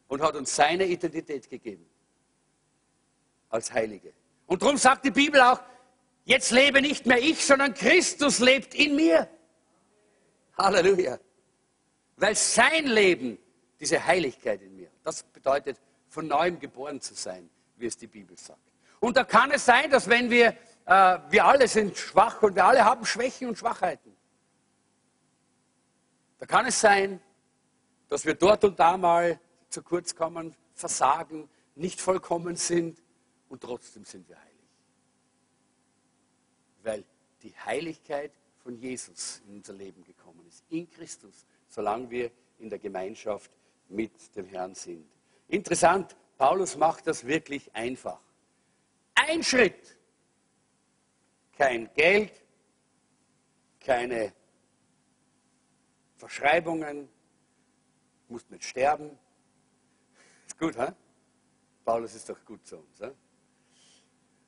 S1: und hat uns seine Identität gegeben als Heilige. Und darum sagt die Bibel auch, jetzt lebe nicht mehr ich, sondern Christus lebt in mir. Halleluja. Weil sein Leben diese Heiligkeit in. Das bedeutet, von neuem geboren zu sein, wie es die Bibel sagt. Und da kann es sein, dass wenn wir, äh, wir alle sind schwach und wir alle haben Schwächen und Schwachheiten. Da kann es sein, dass wir dort und da mal zu kurz kommen, versagen, nicht vollkommen sind und trotzdem sind wir heilig. Weil die Heiligkeit von Jesus in unser Leben gekommen ist, in Christus, solange wir in der Gemeinschaft mit dem Herrn sind. Interessant, Paulus macht das wirklich einfach. Ein Schritt, kein Geld, keine Verschreibungen, musst nicht sterben. Ist gut, ha? Paulus ist doch gut zu uns.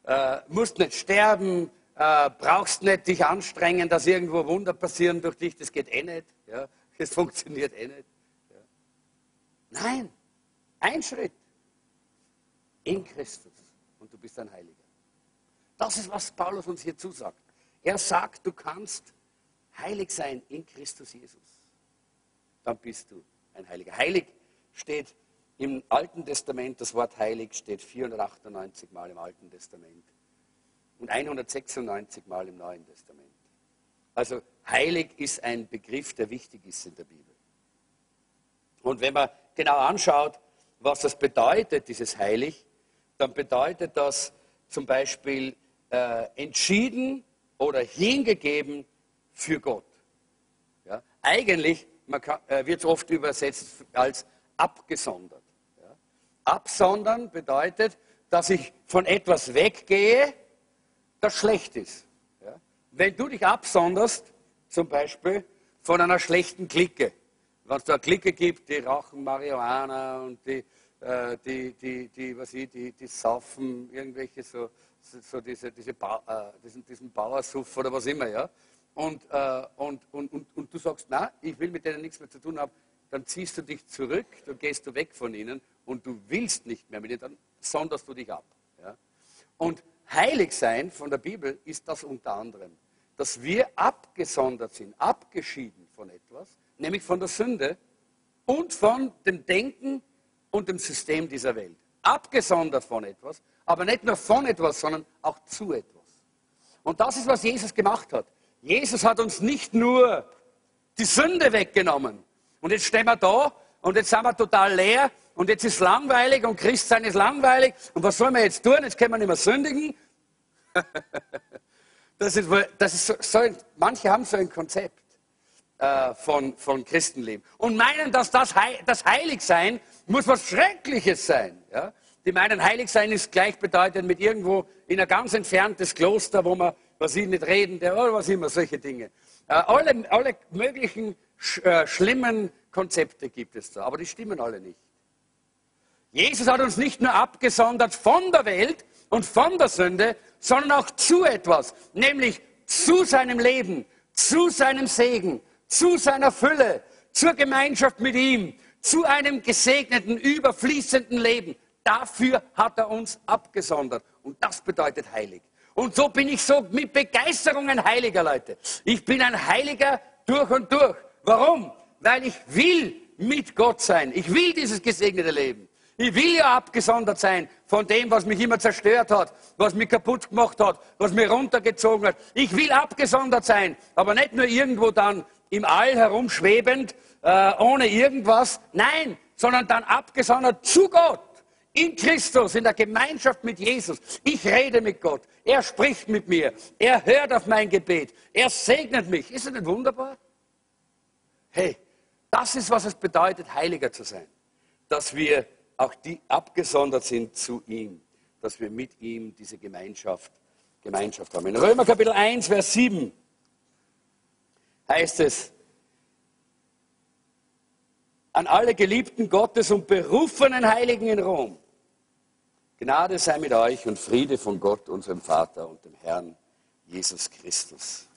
S1: Äh, musst nicht sterben, äh, brauchst nicht dich anstrengen, dass irgendwo Wunder passieren durch dich, das geht eh nicht. Ja? Das funktioniert eh nicht. Nein, ein Schritt in Christus und du bist ein Heiliger. Das ist, was Paulus uns hier zusagt. Er sagt, du kannst heilig sein in Christus Jesus. Dann bist du ein Heiliger. Heilig steht im Alten Testament, das Wort heilig steht 498 Mal im Alten Testament und 196 Mal im Neuen Testament. Also heilig ist ein Begriff, der wichtig ist in der Bibel. Und wenn man genau anschaut, was das bedeutet, dieses Heilig, dann bedeutet das zum Beispiel äh, entschieden oder hingegeben für Gott. Ja? Eigentlich äh, wird es oft übersetzt als abgesondert. Ja? Absondern bedeutet, dass ich von etwas weggehe, das schlecht ist. Ja? Wenn du dich absonderst, zum Beispiel von einer schlechten Clique, wenn es da eine Clique gibt, die rauchen Marihuana und die, äh, die, die, die, was ich, die, die saufen irgendwelche so, so diese, diese ba äh, diesen, diesen Bauersuff oder was immer, ja. Und, äh, und, und, und, und du sagst, na, ich will mit denen nichts mehr zu tun haben, dann ziehst du dich zurück, dann gehst du weg von ihnen und du willst nicht mehr mit ihnen, dann sonderst du dich ab. Ja? Und Heiligsein von der Bibel ist das unter anderem, dass wir abgesondert sind, abgeschieden von etwas, nämlich von der Sünde und von dem Denken und dem System dieser Welt. Abgesondert von etwas, aber nicht nur von etwas, sondern auch zu etwas. Und das ist, was Jesus gemacht hat. Jesus hat uns nicht nur die Sünde weggenommen. Und jetzt stehen wir da und jetzt sind wir total leer und jetzt ist langweilig und Christsein ist langweilig. Und was sollen wir jetzt tun? Jetzt können wir nicht mehr sündigen. das ist, das ist so, so manche haben so ein Konzept äh, von, von Christenleben und meinen, dass das, das Heiligsein muss was Schreckliches sein. Ja? Die meinen, Heiligsein ist gleichbedeutend mit irgendwo in ein ganz entferntes Kloster, wo man, was ich nicht reden, der, oder was immer, solche Dinge. Äh, alle, alle möglichen sch, äh, schlimmen Konzepte gibt es da, aber die stimmen alle nicht. Jesus hat uns nicht nur abgesondert von der Welt und von der Sünde, sondern auch zu etwas, nämlich zu seinem Leben, zu seinem Segen, zu seiner Fülle, zur Gemeinschaft mit ihm, zu einem gesegneten, überfließenden Leben. Dafür hat er uns abgesondert. Und das bedeutet heilig. Und so bin ich so mit Begeisterung ein Heiliger, Leute. Ich bin ein Heiliger durch und durch. Warum? Weil ich will mit Gott sein. Ich will dieses gesegnete Leben. Ich will ja abgesondert sein von dem, was mich immer zerstört hat, was mich kaputt gemacht hat, was mich runtergezogen hat. Ich will abgesondert sein, aber nicht nur irgendwo dann im All herumschwebend, äh, ohne irgendwas. Nein, sondern dann abgesondert zu Gott. In Christus, in der Gemeinschaft mit Jesus. Ich rede mit Gott. Er spricht mit mir. Er hört auf mein Gebet. Er segnet mich. Ist das nicht wunderbar? Hey, das ist, was es bedeutet, Heiliger zu sein. Dass wir auch die abgesondert sind zu ihm, dass wir mit ihm diese Gemeinschaft, Gemeinschaft haben. In Römer Kapitel 1, Vers 7 heißt es, an alle Geliebten Gottes und berufenen Heiligen in Rom. Gnade sei mit euch und Friede von Gott, unserem Vater und dem Herrn Jesus Christus.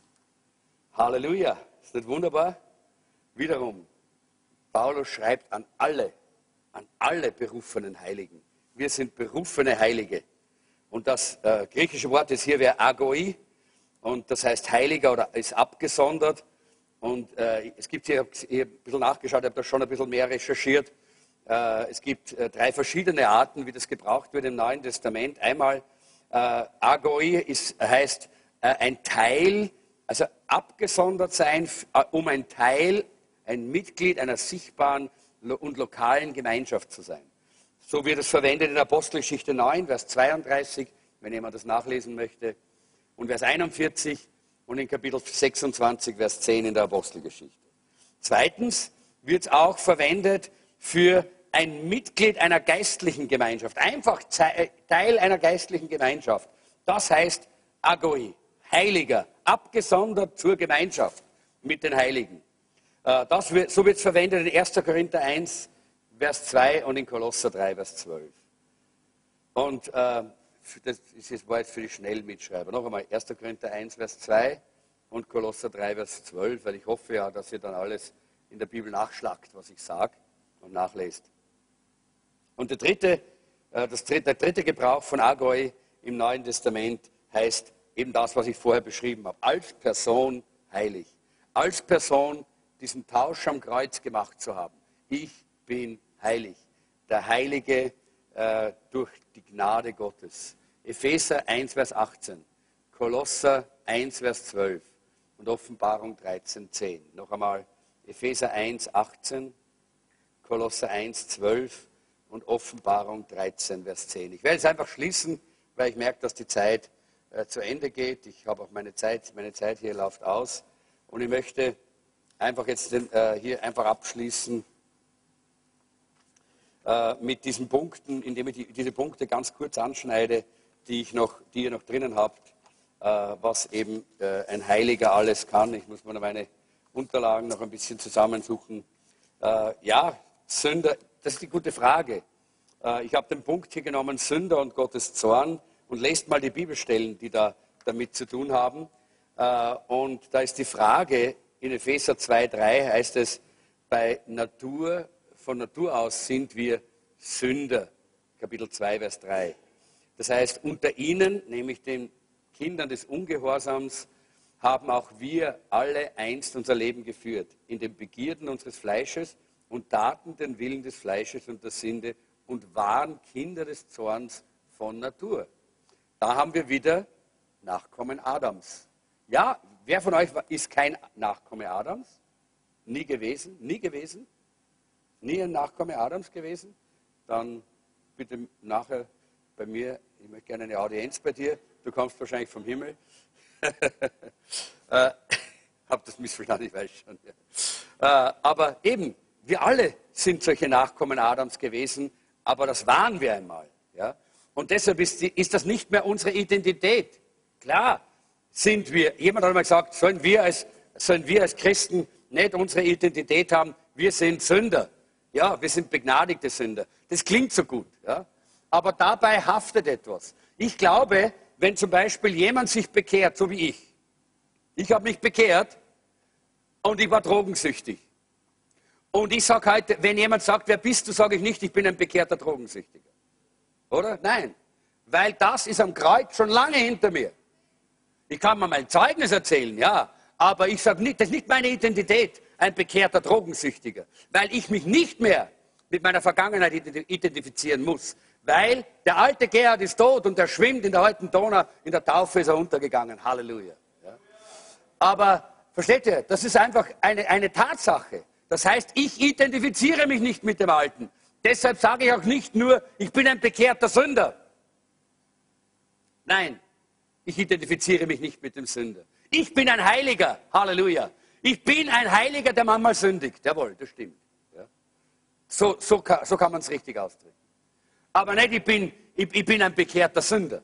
S1: Halleluja. Ist das wunderbar? Wiederum, Paulus schreibt an alle an alle berufenen Heiligen. Wir sind berufene Heilige. Und das äh, griechische Wort ist hier wäre Agoi. Und das heißt Heiliger oder ist abgesondert. Und äh, es gibt hier, ich ein bisschen nachgeschaut, ich habe da schon ein bisschen mehr recherchiert. Äh, es gibt äh, drei verschiedene Arten, wie das gebraucht wird im Neuen Testament. Einmal äh, Agoi ist, heißt äh, ein Teil, also abgesondert sein, um ein Teil, ein Mitglied einer sichtbaren und lokalen Gemeinschaft zu sein. So wird es verwendet in Apostelgeschichte 9, Vers 32, wenn jemand das nachlesen möchte, und Vers 41 und in Kapitel 26, Vers 10 in der Apostelgeschichte. Zweitens wird es auch verwendet für ein Mitglied einer geistlichen Gemeinschaft, einfach äh, Teil einer geistlichen Gemeinschaft. Das heißt Agoi, Heiliger, abgesondert zur Gemeinschaft mit den Heiligen. Äh, das wird, so wird es verwendet in 1. Korinther 1, Vers 2 und in Kolosser 3, Vers 12. Und äh, das war jetzt für die Schnellmitschreiber. Noch einmal, 1. Korinther 1, Vers 2 und Kolosser 3, Vers 12, weil ich hoffe ja, dass ihr dann alles in der Bibel nachschlagt, was ich sage und nachlest. Und der dritte, äh, das dritte, der dritte Gebrauch von Agoi im Neuen Testament heißt eben das, was ich vorher beschrieben habe. Als Person heilig. Als Person diesen Tausch am Kreuz gemacht zu haben. Ich bin heilig. Der Heilige äh, durch die Gnade Gottes. Epheser 1, Vers 18, Kolosser 1, Vers 12 und Offenbarung 13, 10. Noch einmal Epheser 1, 18, Kolosser 1, 12 und Offenbarung 13, Vers 10. Ich werde es einfach schließen, weil ich merke, dass die Zeit äh, zu Ende geht. Ich habe auch meine Zeit, meine Zeit hier läuft aus. Und ich möchte einfach jetzt den, äh, hier einfach abschließen äh, mit diesen Punkten, indem ich die, diese Punkte ganz kurz anschneide, die, ich noch, die ihr noch drinnen habt, äh, was eben äh, ein Heiliger alles kann. Ich muss mir meine Unterlagen noch ein bisschen zusammensuchen. Äh, ja, Sünder, das ist die gute Frage. Ich habe den Punkt hier genommen, Sünder und Gottes Zorn, und lest mal die Bibelstellen, die da damit zu tun haben. Und da ist die Frage, in Epheser 2,3 heißt es, bei Natur, von Natur aus sind wir Sünder. Kapitel 2, Vers 3. Das heißt, unter ihnen, nämlich den Kindern des Ungehorsams, haben auch wir alle einst unser Leben geführt, in den Begierden unseres Fleisches und taten den Willen des Fleisches und der Sünde und waren Kinder des Zorns von Natur. Da haben wir wieder Nachkommen Adams. Ja, wer von euch ist kein Nachkomme Adams? Nie gewesen? Nie gewesen? Nie ein Nachkomme Adams gewesen? Dann bitte nachher bei mir, ich möchte gerne eine Audienz bei dir. Du kommst wahrscheinlich vom Himmel. äh, hab das missverstanden, ich weiß schon. Ja. Äh, aber eben, wir alle sind solche Nachkommen Adams gewesen, aber das waren wir einmal. Ja? Und deshalb ist, ist das nicht mehr unsere Identität. Klar sind wir, jemand hat einmal gesagt, sollen wir, als, sollen wir als Christen nicht unsere Identität haben, wir sind Sünder. Ja, wir sind begnadigte Sünder. Das klingt so gut. Ja? Aber dabei haftet etwas. Ich glaube, wenn zum Beispiel jemand sich bekehrt, so wie ich, ich habe mich bekehrt und ich war drogensüchtig. Und ich sage heute, wenn jemand sagt, wer bist du, sage ich nicht, ich bin ein bekehrter Drogensüchtiger. Oder? Nein. Weil das ist am Kreuz schon lange hinter mir. Ich kann mir mein Zeugnis erzählen, ja. Aber ich sage nicht, das ist nicht meine Identität, ein bekehrter Drogensüchtiger. Weil ich mich nicht mehr mit meiner Vergangenheit identifizieren muss. Weil der alte Gerhard ist tot und er schwimmt in der alten Donau, in der Taufe ist er untergegangen. Halleluja. Ja. Aber versteht ihr, das ist einfach eine, eine Tatsache. Das heißt, ich identifiziere mich nicht mit dem Alten. Deshalb sage ich auch nicht nur, ich bin ein bekehrter Sünder. Nein, ich identifiziere mich nicht mit dem Sünder. Ich bin ein Heiliger. Halleluja. Ich bin ein Heiliger, der manchmal sündigt. Jawohl, das stimmt. Ja. So, so, kann, so kann man es richtig ausdrücken. Aber nicht, ich bin, ich, ich bin ein bekehrter Sünder.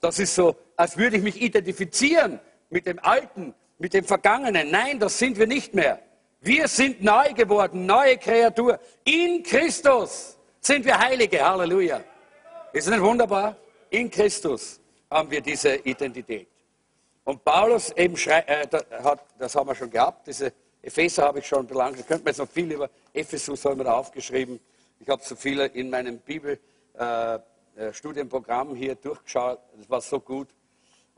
S1: Das ist so, als würde ich mich identifizieren mit dem Alten, mit dem Vergangenen. Nein, das sind wir nicht mehr. Wir sind neu geworden, neue Kreatur. In Christus sind wir Heilige. Halleluja. Ist das nicht wunderbar? In Christus haben wir diese Identität. Und Paulus eben schreit, äh, hat, das haben wir schon gehabt, diese Epheser habe ich schon belangt, da könnte man jetzt noch viel über Ephesus haben wir da aufgeschrieben. Ich habe so viele in meinem Bibelstudienprogramm äh, äh hier durchgeschaut, das war so gut.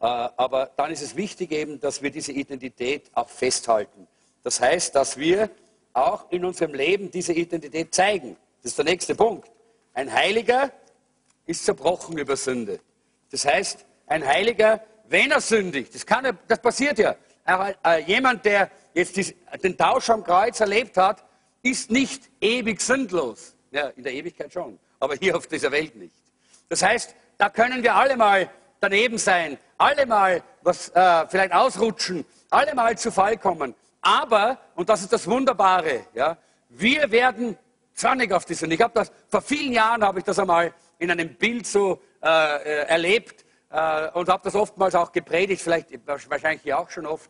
S1: Äh, aber dann ist es wichtig eben, dass wir diese Identität auch festhalten. Das heißt, dass wir auch in unserem Leben diese Identität zeigen. Das ist der nächste Punkt. Ein Heiliger ist zerbrochen über Sünde. Das heißt, ein Heiliger, wenn er sündigt, das, kann, das passiert ja. Äh, jemand, der jetzt den Tausch am Kreuz erlebt hat, ist nicht ewig sündlos. Ja, in der Ewigkeit schon, aber hier auf dieser Welt nicht. Das heißt, da können wir alle mal daneben sein, alle mal was äh, vielleicht ausrutschen, alle mal zu Fall kommen. Aber, und das ist das Wunderbare, ja, wir werden zornig auf die Sünde. Ich habe das, vor vielen Jahren habe ich das einmal in einem Bild so äh, äh erlebt äh, und habe das oftmals auch gepredigt, vielleicht wahrscheinlich hier auch schon oft.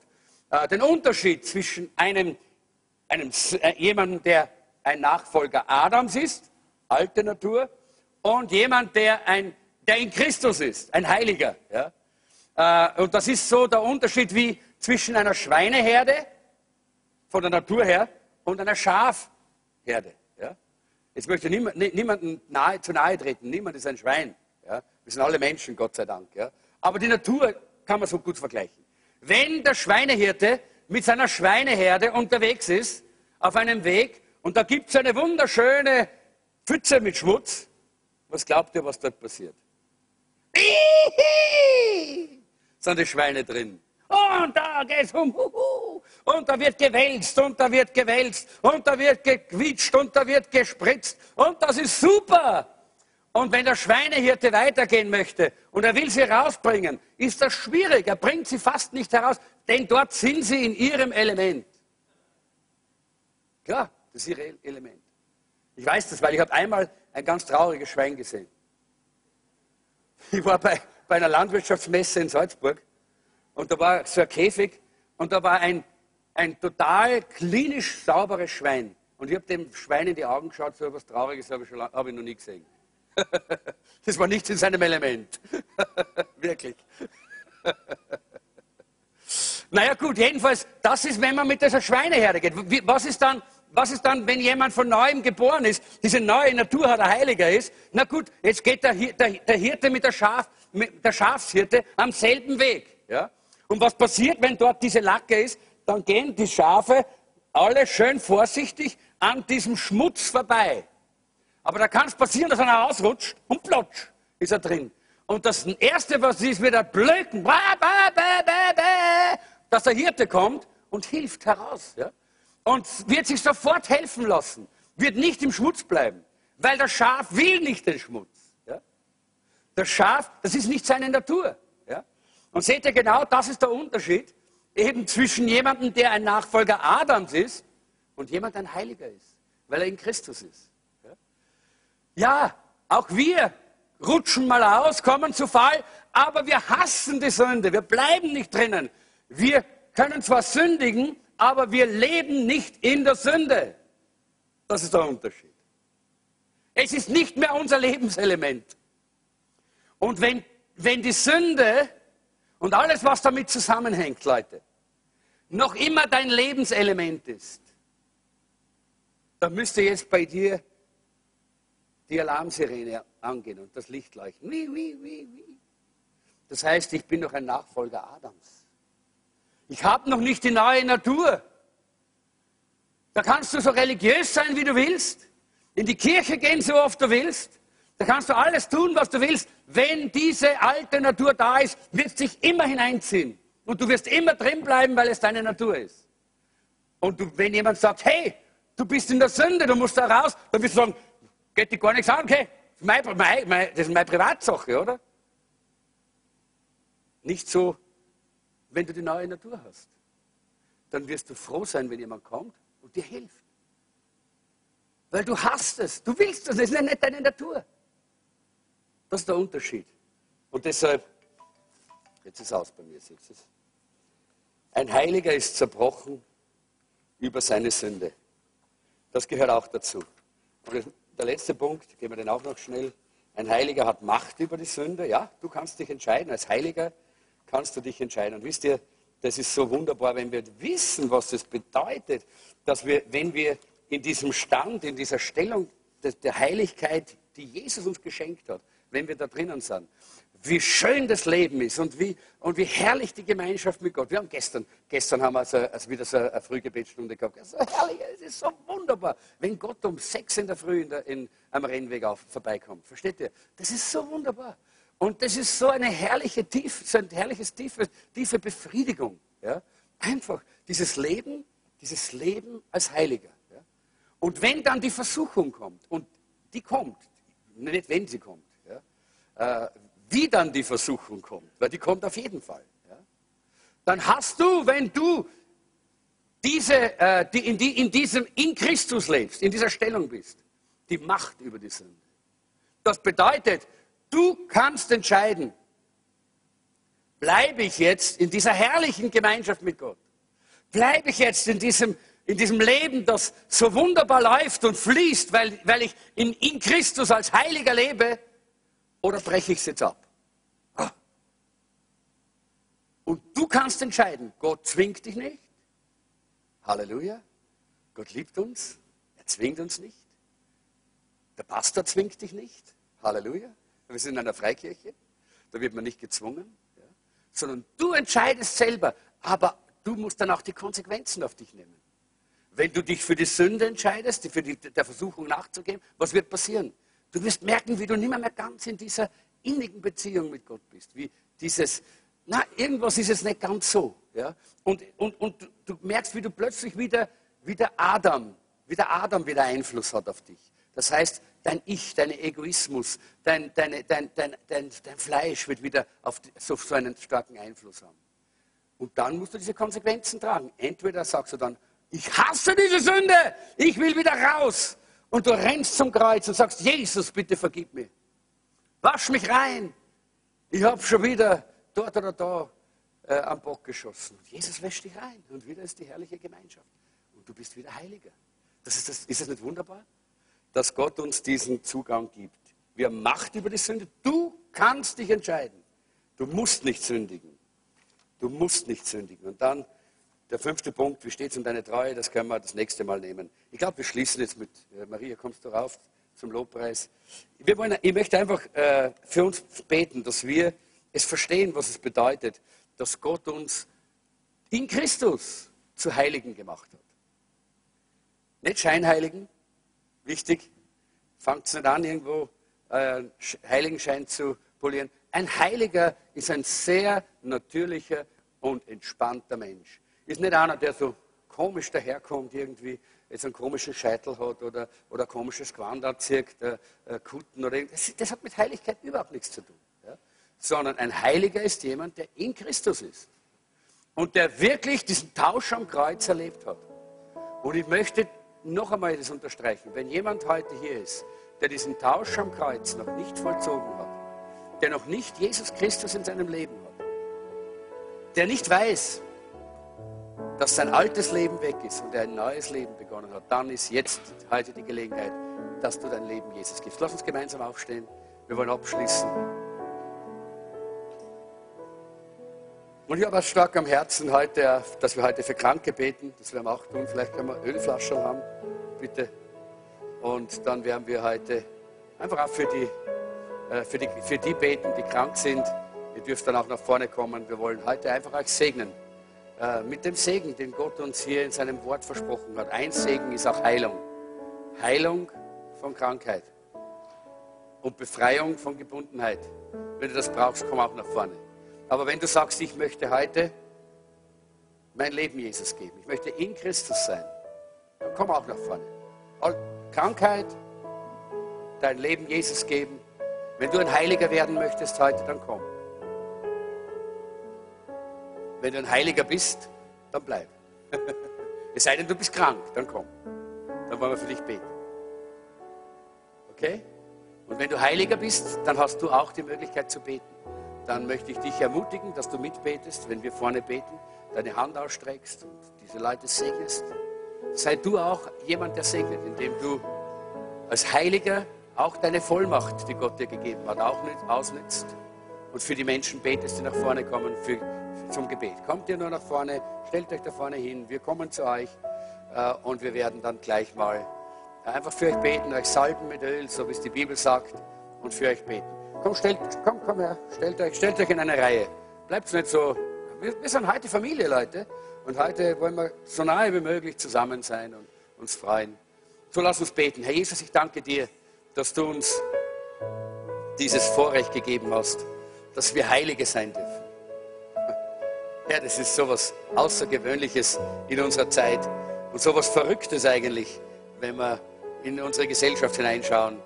S1: Äh, den Unterschied zwischen einem, einem äh, jemandem, der ein Nachfolger Adams ist, alte Natur, und jemand, der, ein, der in Christus ist, ein Heiliger. Ja? Äh, und das ist so der Unterschied wie zwischen einer Schweineherde von der Natur her und einer Schafherde. Ja? Jetzt möchte niemand, niemandem nahe, zu nahe treten. Niemand ist ein Schwein. Ja? Wir sind alle Menschen, Gott sei Dank. Ja? Aber die Natur kann man so gut vergleichen. Wenn der Schweinehirte mit seiner Schweineherde unterwegs ist, auf einem Weg, und da gibt es eine wunderschöne Pfütze mit Schmutz, was glaubt ihr, was dort passiert? Sind die Schweine drin. Und da geht es um, und da wird gewälzt, und da wird gewälzt, und da wird gequitscht, und da wird gespritzt. Und das ist super. Und wenn der Schweinehirte weitergehen möchte und er will sie rausbringen, ist das schwierig. Er bringt sie fast nicht heraus, denn dort sind sie in ihrem Element. Klar, das ist ihr Element. Ich weiß das, weil ich habe einmal ein ganz trauriges Schwein gesehen. Ich war bei, bei einer Landwirtschaftsmesse in Salzburg und da war so ein Käfig und da war ein, ein total klinisch sauberes Schwein. Und ich habe dem Schwein in die Augen geschaut, so etwas Trauriges habe ich, schon, hab ich noch nie gesehen. das war nichts in seinem Element. Wirklich. naja gut, jedenfalls, das ist, wenn man mit dieser Schweineherde geht. Was ist dann, was ist dann, wenn jemand von neuem geboren ist, diese neue Natur hat, ein Heiliger ist? Na gut, jetzt geht der, der, der Hirte mit der, Schaf, mit der Schafshirte am selben Weg. Ja? Und was passiert, wenn dort diese Lacke ist? Dann gehen die Schafe alle schön vorsichtig an diesem Schmutz vorbei. Aber da kann es passieren, dass einer ausrutscht und plotsch ist er drin. Und das Erste, was ist, wird er blöken, dass der Hirte kommt und hilft heraus. Ja? Und wird sich sofort helfen lassen, wird nicht im Schmutz bleiben, weil das Schaf will nicht den Schmutz. Ja? Das Schaf, das ist nicht seine Natur. Ja? Und seht ihr genau, das ist der Unterschied eben zwischen jemandem, der ein Nachfolger Adams ist und jemand ein Heiliger ist, weil er in Christus ist. Ja, ja auch wir rutschen mal aus, kommen zu Fall, aber wir hassen die Sünde, wir bleiben nicht drinnen. Wir können zwar sündigen, aber wir leben nicht in der Sünde. Das ist der Unterschied. Es ist nicht mehr unser Lebenselement. Und wenn, wenn die Sünde und alles, was damit zusammenhängt, Leute, noch immer dein Lebenselement ist, dann müsste jetzt bei dir die Alarmsirene angehen und das Licht leuchten. Das heißt, ich bin noch ein Nachfolger Adams. Ich habe noch nicht die neue Natur. Da kannst du so religiös sein, wie du willst, in die Kirche gehen, so oft du willst. Da kannst du alles tun, was du willst. Wenn diese alte Natur da ist, wird es dich immer hineinziehen. Und du wirst immer drin bleiben, weil es deine Natur ist. Und du, wenn jemand sagt, hey, du bist in der Sünde, du musst da raus, dann wirst du sagen, geht dir gar nichts an, okay, das ist meine Privatsache, oder? Nicht so, wenn du die neue Natur hast. Dann wirst du froh sein, wenn jemand kommt und dir hilft. Weil du hast es, du willst es, das ist nicht deine Natur. Das ist der Unterschied. Und deshalb, jetzt ist es aus bei mir, siehst du es? Ein Heiliger ist zerbrochen über seine Sünde. Das gehört auch dazu. Und der letzte Punkt, geben wir den auch noch schnell. Ein Heiliger hat Macht über die Sünde. Ja, du kannst dich entscheiden. Als Heiliger kannst du dich entscheiden. Und wisst ihr, das ist so wunderbar, wenn wir wissen, was das bedeutet, dass wir, wenn wir in diesem Stand, in dieser Stellung der Heiligkeit, die Jesus uns geschenkt hat, wenn wir da drinnen sind, wie schön das Leben ist und wie, und wie herrlich die Gemeinschaft mit Gott. Wir haben gestern, gestern haben wir so, also wieder so eine Frühgebetsstunde gehabt. So herrlich, es ist so wunderbar, wenn Gott um sechs in der Früh in der, in, am Rennweg auf, vorbeikommt. Versteht ihr? Das ist so wunderbar. Und das ist so eine herrliche Tiefe, so ein herrliches tiefe, tiefe Befriedigung. Ja? Einfach dieses Leben, dieses Leben als Heiliger. Ja? Und wenn dann die Versuchung kommt, und die kommt, nicht wenn sie kommt, ja? äh, wie dann die Versuchung kommt, weil die kommt auf jeden Fall. Ja? Dann hast du, wenn du diese, äh, die, in, die, in, diesem, in Christus lebst, in dieser Stellung bist, die Macht über die Sünde. Das bedeutet, du kannst entscheiden, bleibe ich jetzt in dieser herrlichen Gemeinschaft mit Gott? Bleibe ich jetzt in diesem, in diesem Leben, das so wunderbar läuft und fließt, weil, weil ich in, in Christus als Heiliger lebe? Oder breche ich es jetzt ab? Ah. Und du kannst entscheiden, Gott zwingt dich nicht. Halleluja. Gott liebt uns. Er zwingt uns nicht. Der Pastor zwingt dich nicht. Halleluja. Wir sind in einer Freikirche. Da wird man nicht gezwungen. Ja. Sondern du entscheidest selber. Aber du musst dann auch die Konsequenzen auf dich nehmen. Wenn du dich für die Sünde entscheidest, für die, der Versuchung nachzugeben, was wird passieren? Du wirst merken, wie du nicht mehr ganz in dieser innigen Beziehung mit Gott bist. Wie dieses, na, irgendwas ist es nicht ganz so. Ja? Und, und, und du merkst, wie du plötzlich wieder, wieder Adam, wie der Adam wieder Einfluss hat auf dich. Das heißt, dein Ich, dein Egoismus, dein, deine, dein, dein, dein, dein Fleisch wird wieder auf so, so einen starken Einfluss haben. Und dann musst du diese Konsequenzen tragen. Entweder sagst du dann, ich hasse diese Sünde, ich will wieder raus und du rennst zum Kreuz und sagst, Jesus, bitte vergib mir. Wasch mich rein. Ich habe schon wieder dort oder da äh, am Bock geschossen. Und Jesus wäscht dich rein und wieder ist die herrliche Gemeinschaft. Und du bist wieder Heiliger. Das ist, das, ist das nicht wunderbar? Dass Gott uns diesen Zugang gibt. Wir haben Macht über die Sünde. Du kannst dich entscheiden. Du musst nicht sündigen. Du musst nicht sündigen. Und dann der fünfte Punkt, wie steht es um deine Treue, das können wir das nächste Mal nehmen. Ich glaube, wir schließen jetzt mit, äh, Maria, kommst du rauf zum Lobpreis? Wir wollen, ich möchte einfach äh, für uns beten, dass wir es verstehen, was es bedeutet, dass Gott uns in Christus zu Heiligen gemacht hat. Nicht Scheinheiligen, wichtig, fangt es nicht an, irgendwo äh, Heiligenschein zu polieren. Ein Heiliger ist ein sehr natürlicher und entspannter Mensch. Ist nicht einer, der so komisch daherkommt, irgendwie jetzt einen komischen Scheitel hat oder, oder ein komisches Gewand anzieht, äh, äh, Kutten oder irgendwas. Das hat mit Heiligkeit überhaupt nichts zu tun. Ja? Sondern ein Heiliger ist jemand, der in Christus ist. Und der wirklich diesen Tausch am Kreuz erlebt hat. Und ich möchte noch einmal das unterstreichen. Wenn jemand heute hier ist, der diesen Tausch am Kreuz noch nicht vollzogen hat, der noch nicht Jesus Christus in seinem Leben hat, der nicht weiß, dass sein altes Leben weg ist und er ein neues Leben begonnen hat, dann ist jetzt heute die Gelegenheit, dass du dein Leben Jesus gibst. Lass uns gemeinsam aufstehen. Wir wollen abschließen. Und ich habe es stark am Herzen heute, dass wir heute für Kranke beten. Das werden wir auch tun. Vielleicht können wir Ölflaschen haben, bitte. Und dann werden wir heute einfach auch für die, äh, für die, für die beten, die krank sind. Ihr dürft dann auch nach vorne kommen. Wir wollen heute einfach euch segnen. Äh, mit dem Segen, den Gott uns hier in seinem Wort versprochen hat. Ein Segen ist auch Heilung. Heilung von Krankheit und Befreiung von Gebundenheit. Wenn du das brauchst, komm auch nach vorne. Aber wenn du sagst, ich möchte heute mein Leben Jesus geben, ich möchte in Christus sein, dann komm auch nach vorne. Krankheit, dein Leben Jesus geben. Wenn du ein Heiliger werden möchtest heute, dann komm. Wenn du ein Heiliger bist, dann bleib. es sei denn, du bist krank, dann komm. Dann wollen wir für dich beten. Okay? Und wenn du Heiliger bist, dann hast du auch die Möglichkeit zu beten. Dann möchte ich dich ermutigen, dass du mitbetest, wenn wir vorne beten, deine Hand ausstreckst und diese Leute segnest. Sei du auch jemand, der segnet, indem du als Heiliger auch deine Vollmacht, die Gott dir gegeben hat, auch nicht ausnützt und für die Menschen betest, die nach vorne kommen, für zum Gebet. Kommt ihr nur nach vorne, stellt euch da vorne hin, wir kommen zu euch äh, und wir werden dann gleich mal einfach für euch beten, euch salben mit Öl, so wie es die Bibel sagt, und für euch beten. Komm, stellt, komm, komm her, stellt euch, stellt euch in eine Reihe. Bleibt nicht so. Wir, wir sind heute Familie, Leute. Und heute wollen wir so nahe wie möglich zusammen sein und uns freuen. So lass uns beten. Herr Jesus, ich danke dir, dass du uns dieses Vorrecht gegeben hast, dass wir Heilige sein dürfen. Ja, das ist so etwas Außergewöhnliches in unserer Zeit und so etwas Verrücktes eigentlich, wenn wir in unsere Gesellschaft hineinschauen.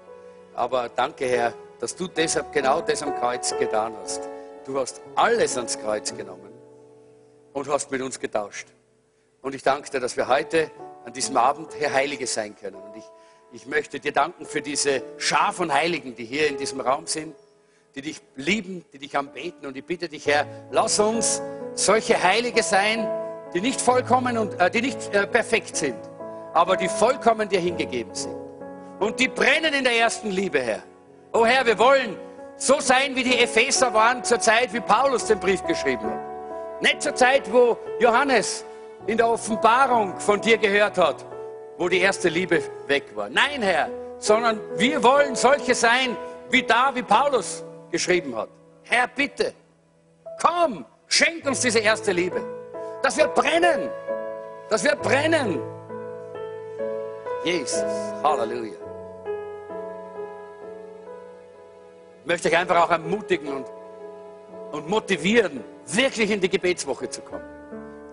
S1: Aber danke, Herr, dass du deshalb genau das am Kreuz getan hast. Du hast alles ans Kreuz genommen und hast mit uns getauscht. Und ich danke dir, dass wir heute an diesem Abend, Herr, Heilige sein können. Und ich, ich möchte dir danken für diese Schar von Heiligen, die hier in diesem Raum sind, die dich lieben, die dich anbeten. Und ich bitte dich, Herr, lass uns solche Heilige sein, die nicht vollkommen und äh, die nicht äh, perfekt sind, aber die vollkommen dir hingegeben sind. Und die brennen in der ersten Liebe, Herr. Oh Herr, wir wollen so sein, wie die Epheser waren zur Zeit, wie Paulus den Brief geschrieben hat. Nicht zur Zeit, wo Johannes in der Offenbarung von dir gehört hat, wo die erste Liebe weg war. Nein, Herr, sondern wir wollen solche sein, wie da, wie Paulus geschrieben hat. Herr, bitte, komm, Schenk uns diese erste Liebe. Dass wir brennen. Dass wir brennen. Jesus. Halleluja. Möchte euch einfach auch ermutigen und, und motivieren, wirklich in die Gebetswoche zu kommen.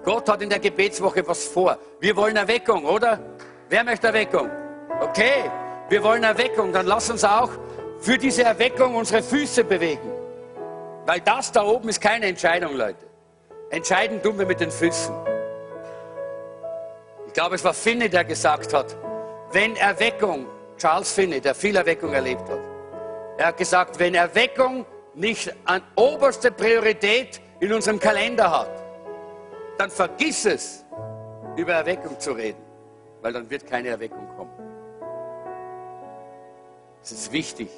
S1: Gott hat in der Gebetswoche was vor. Wir wollen Erweckung, oder? Wer möchte Erweckung? Okay, wir wollen Erweckung. Dann lass uns auch für diese Erweckung unsere Füße bewegen. Weil das da oben ist keine Entscheidung, Leute. Entscheiden tun wir mit den Füßen. Ich glaube, es war Finney, der gesagt hat, wenn Erweckung, Charles Finney, der viel Erweckung erlebt hat, er hat gesagt, wenn Erweckung nicht an oberste Priorität in unserem Kalender hat, dann vergiss es, über Erweckung zu reden, weil dann wird keine Erweckung kommen. Es ist wichtig,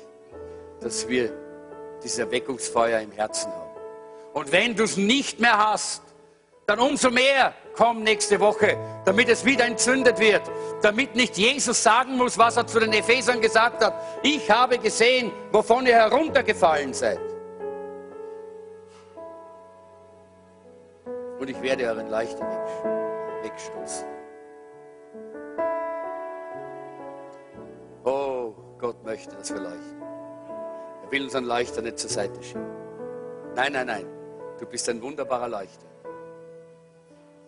S1: dass wir dieses Erweckungsfeuer im Herzen haben. Und wenn du es nicht mehr hast, dann umso mehr komm nächste Woche, damit es wieder entzündet wird, damit nicht Jesus sagen muss, was er zu den Ephesern gesagt hat. Ich habe gesehen, wovon ihr heruntergefallen seid. Und ich werde euren leichten wegstoßen. Oh, Gott möchte, dass wir leichten. Er will unseren Leichter nicht zur Seite schieben. Nein, nein, nein. Du bist ein wunderbarer Leichter.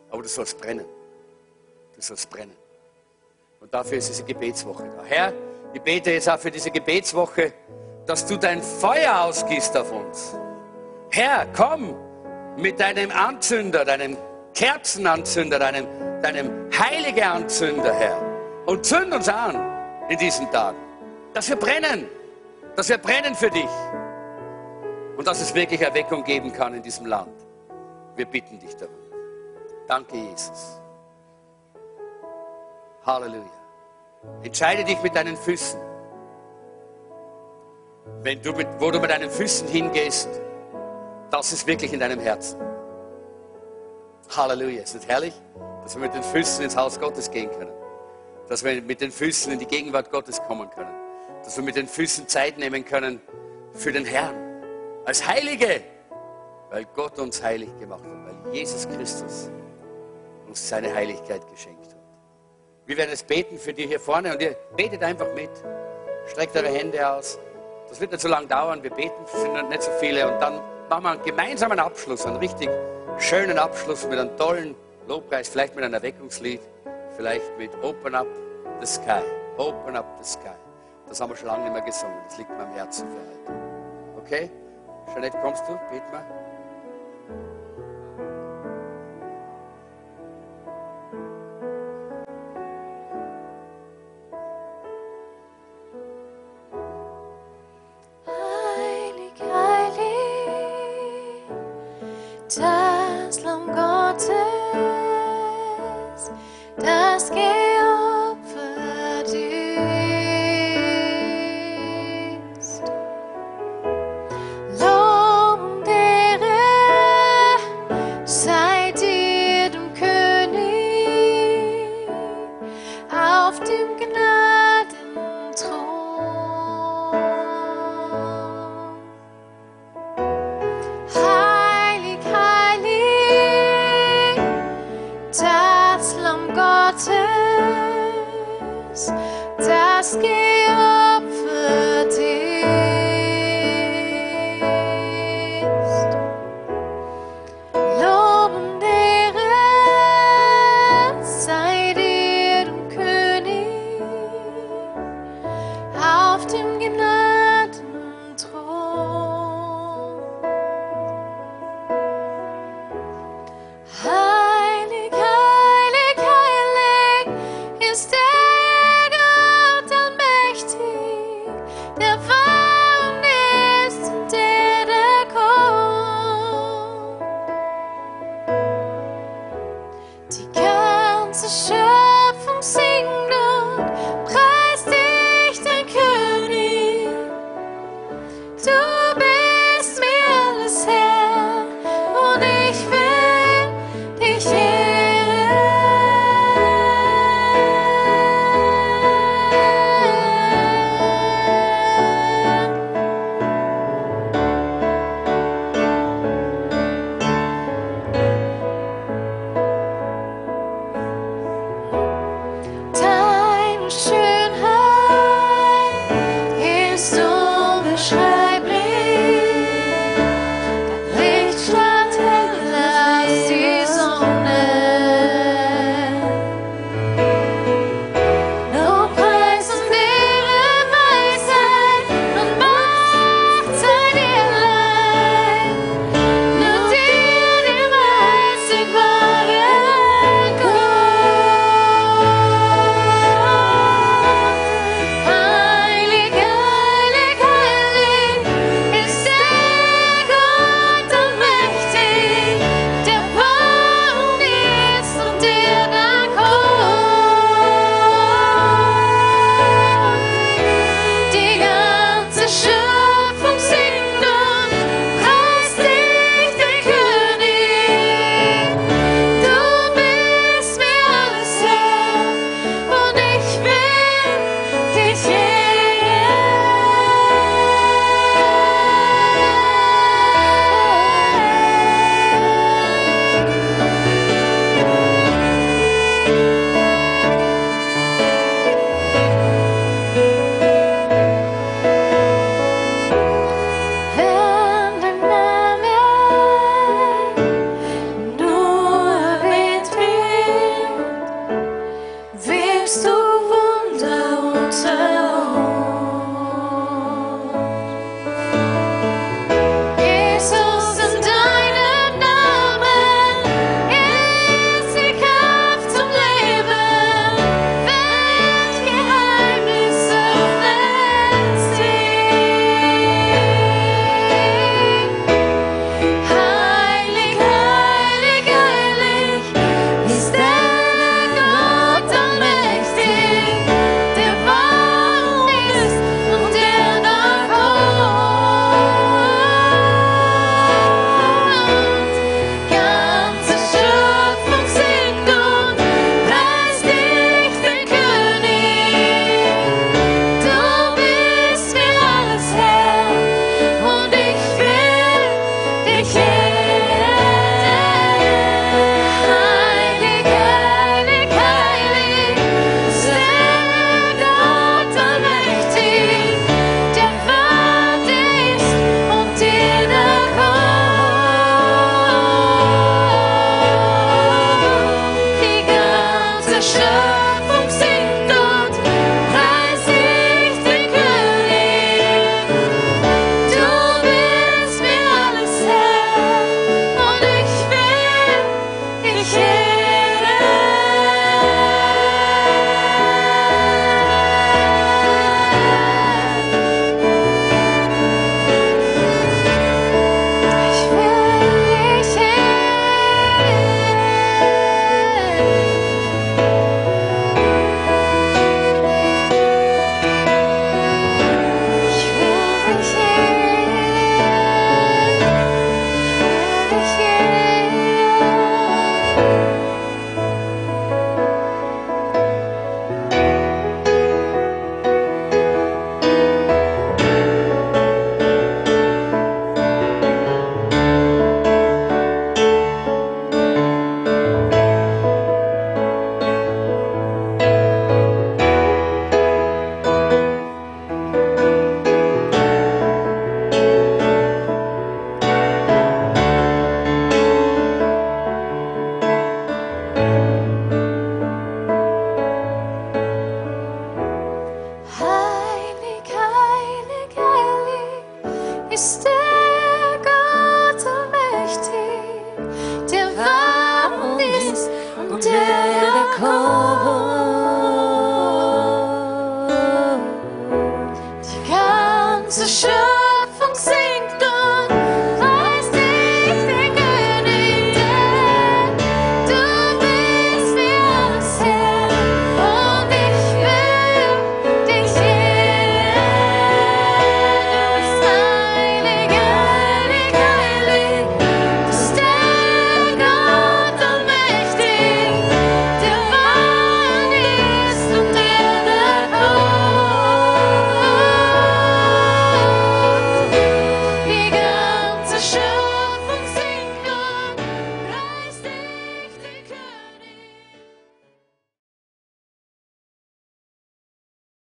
S1: Aber du sollst brennen. Du sollst brennen. Und dafür ist diese Gebetswoche da. Herr, ich bete jetzt auch für diese Gebetswoche, dass du dein Feuer ausgießt auf uns. Herr, komm mit deinem Anzünder, deinem Kerzenanzünder, deinem, deinem heilige Anzünder, Herr. Und zünd uns an in diesen Tagen. Dass wir brennen. Dass wir brennen für dich. Und dass es wirklich Erweckung geben kann in diesem Land. Wir bitten dich darum. Danke, Jesus. Halleluja. Entscheide dich mit deinen Füßen. Wenn du mit, wo du mit deinen Füßen hingehst, das ist wirklich in deinem Herzen. Halleluja. Ist das herrlich? Dass wir mit den Füßen ins Haus Gottes gehen können. Dass wir mit den Füßen in die Gegenwart Gottes kommen können. Dass wir mit den Füßen Zeit nehmen können für den Herrn. Als Heilige. Weil Gott uns heilig gemacht hat. Weil Jesus Christus uns seine Heiligkeit geschenkt hat. Wir werden es beten für die hier vorne und ihr betet einfach mit. Streckt eure Hände aus. Das wird nicht so lange dauern. Wir beten, es sind nicht so viele. Und dann machen wir einen gemeinsamen Abschluss, einen richtig schönen Abschluss mit einem tollen Lobpreis, vielleicht mit einem Erweckungslied, vielleicht mit Open Up the Sky. Open Up the Sky. Das haben wir schon lange nicht mehr gesungen. Das liegt mir am Herzen für heute. Okay? Jeanette, kommst du? Beten wir.
S2: más que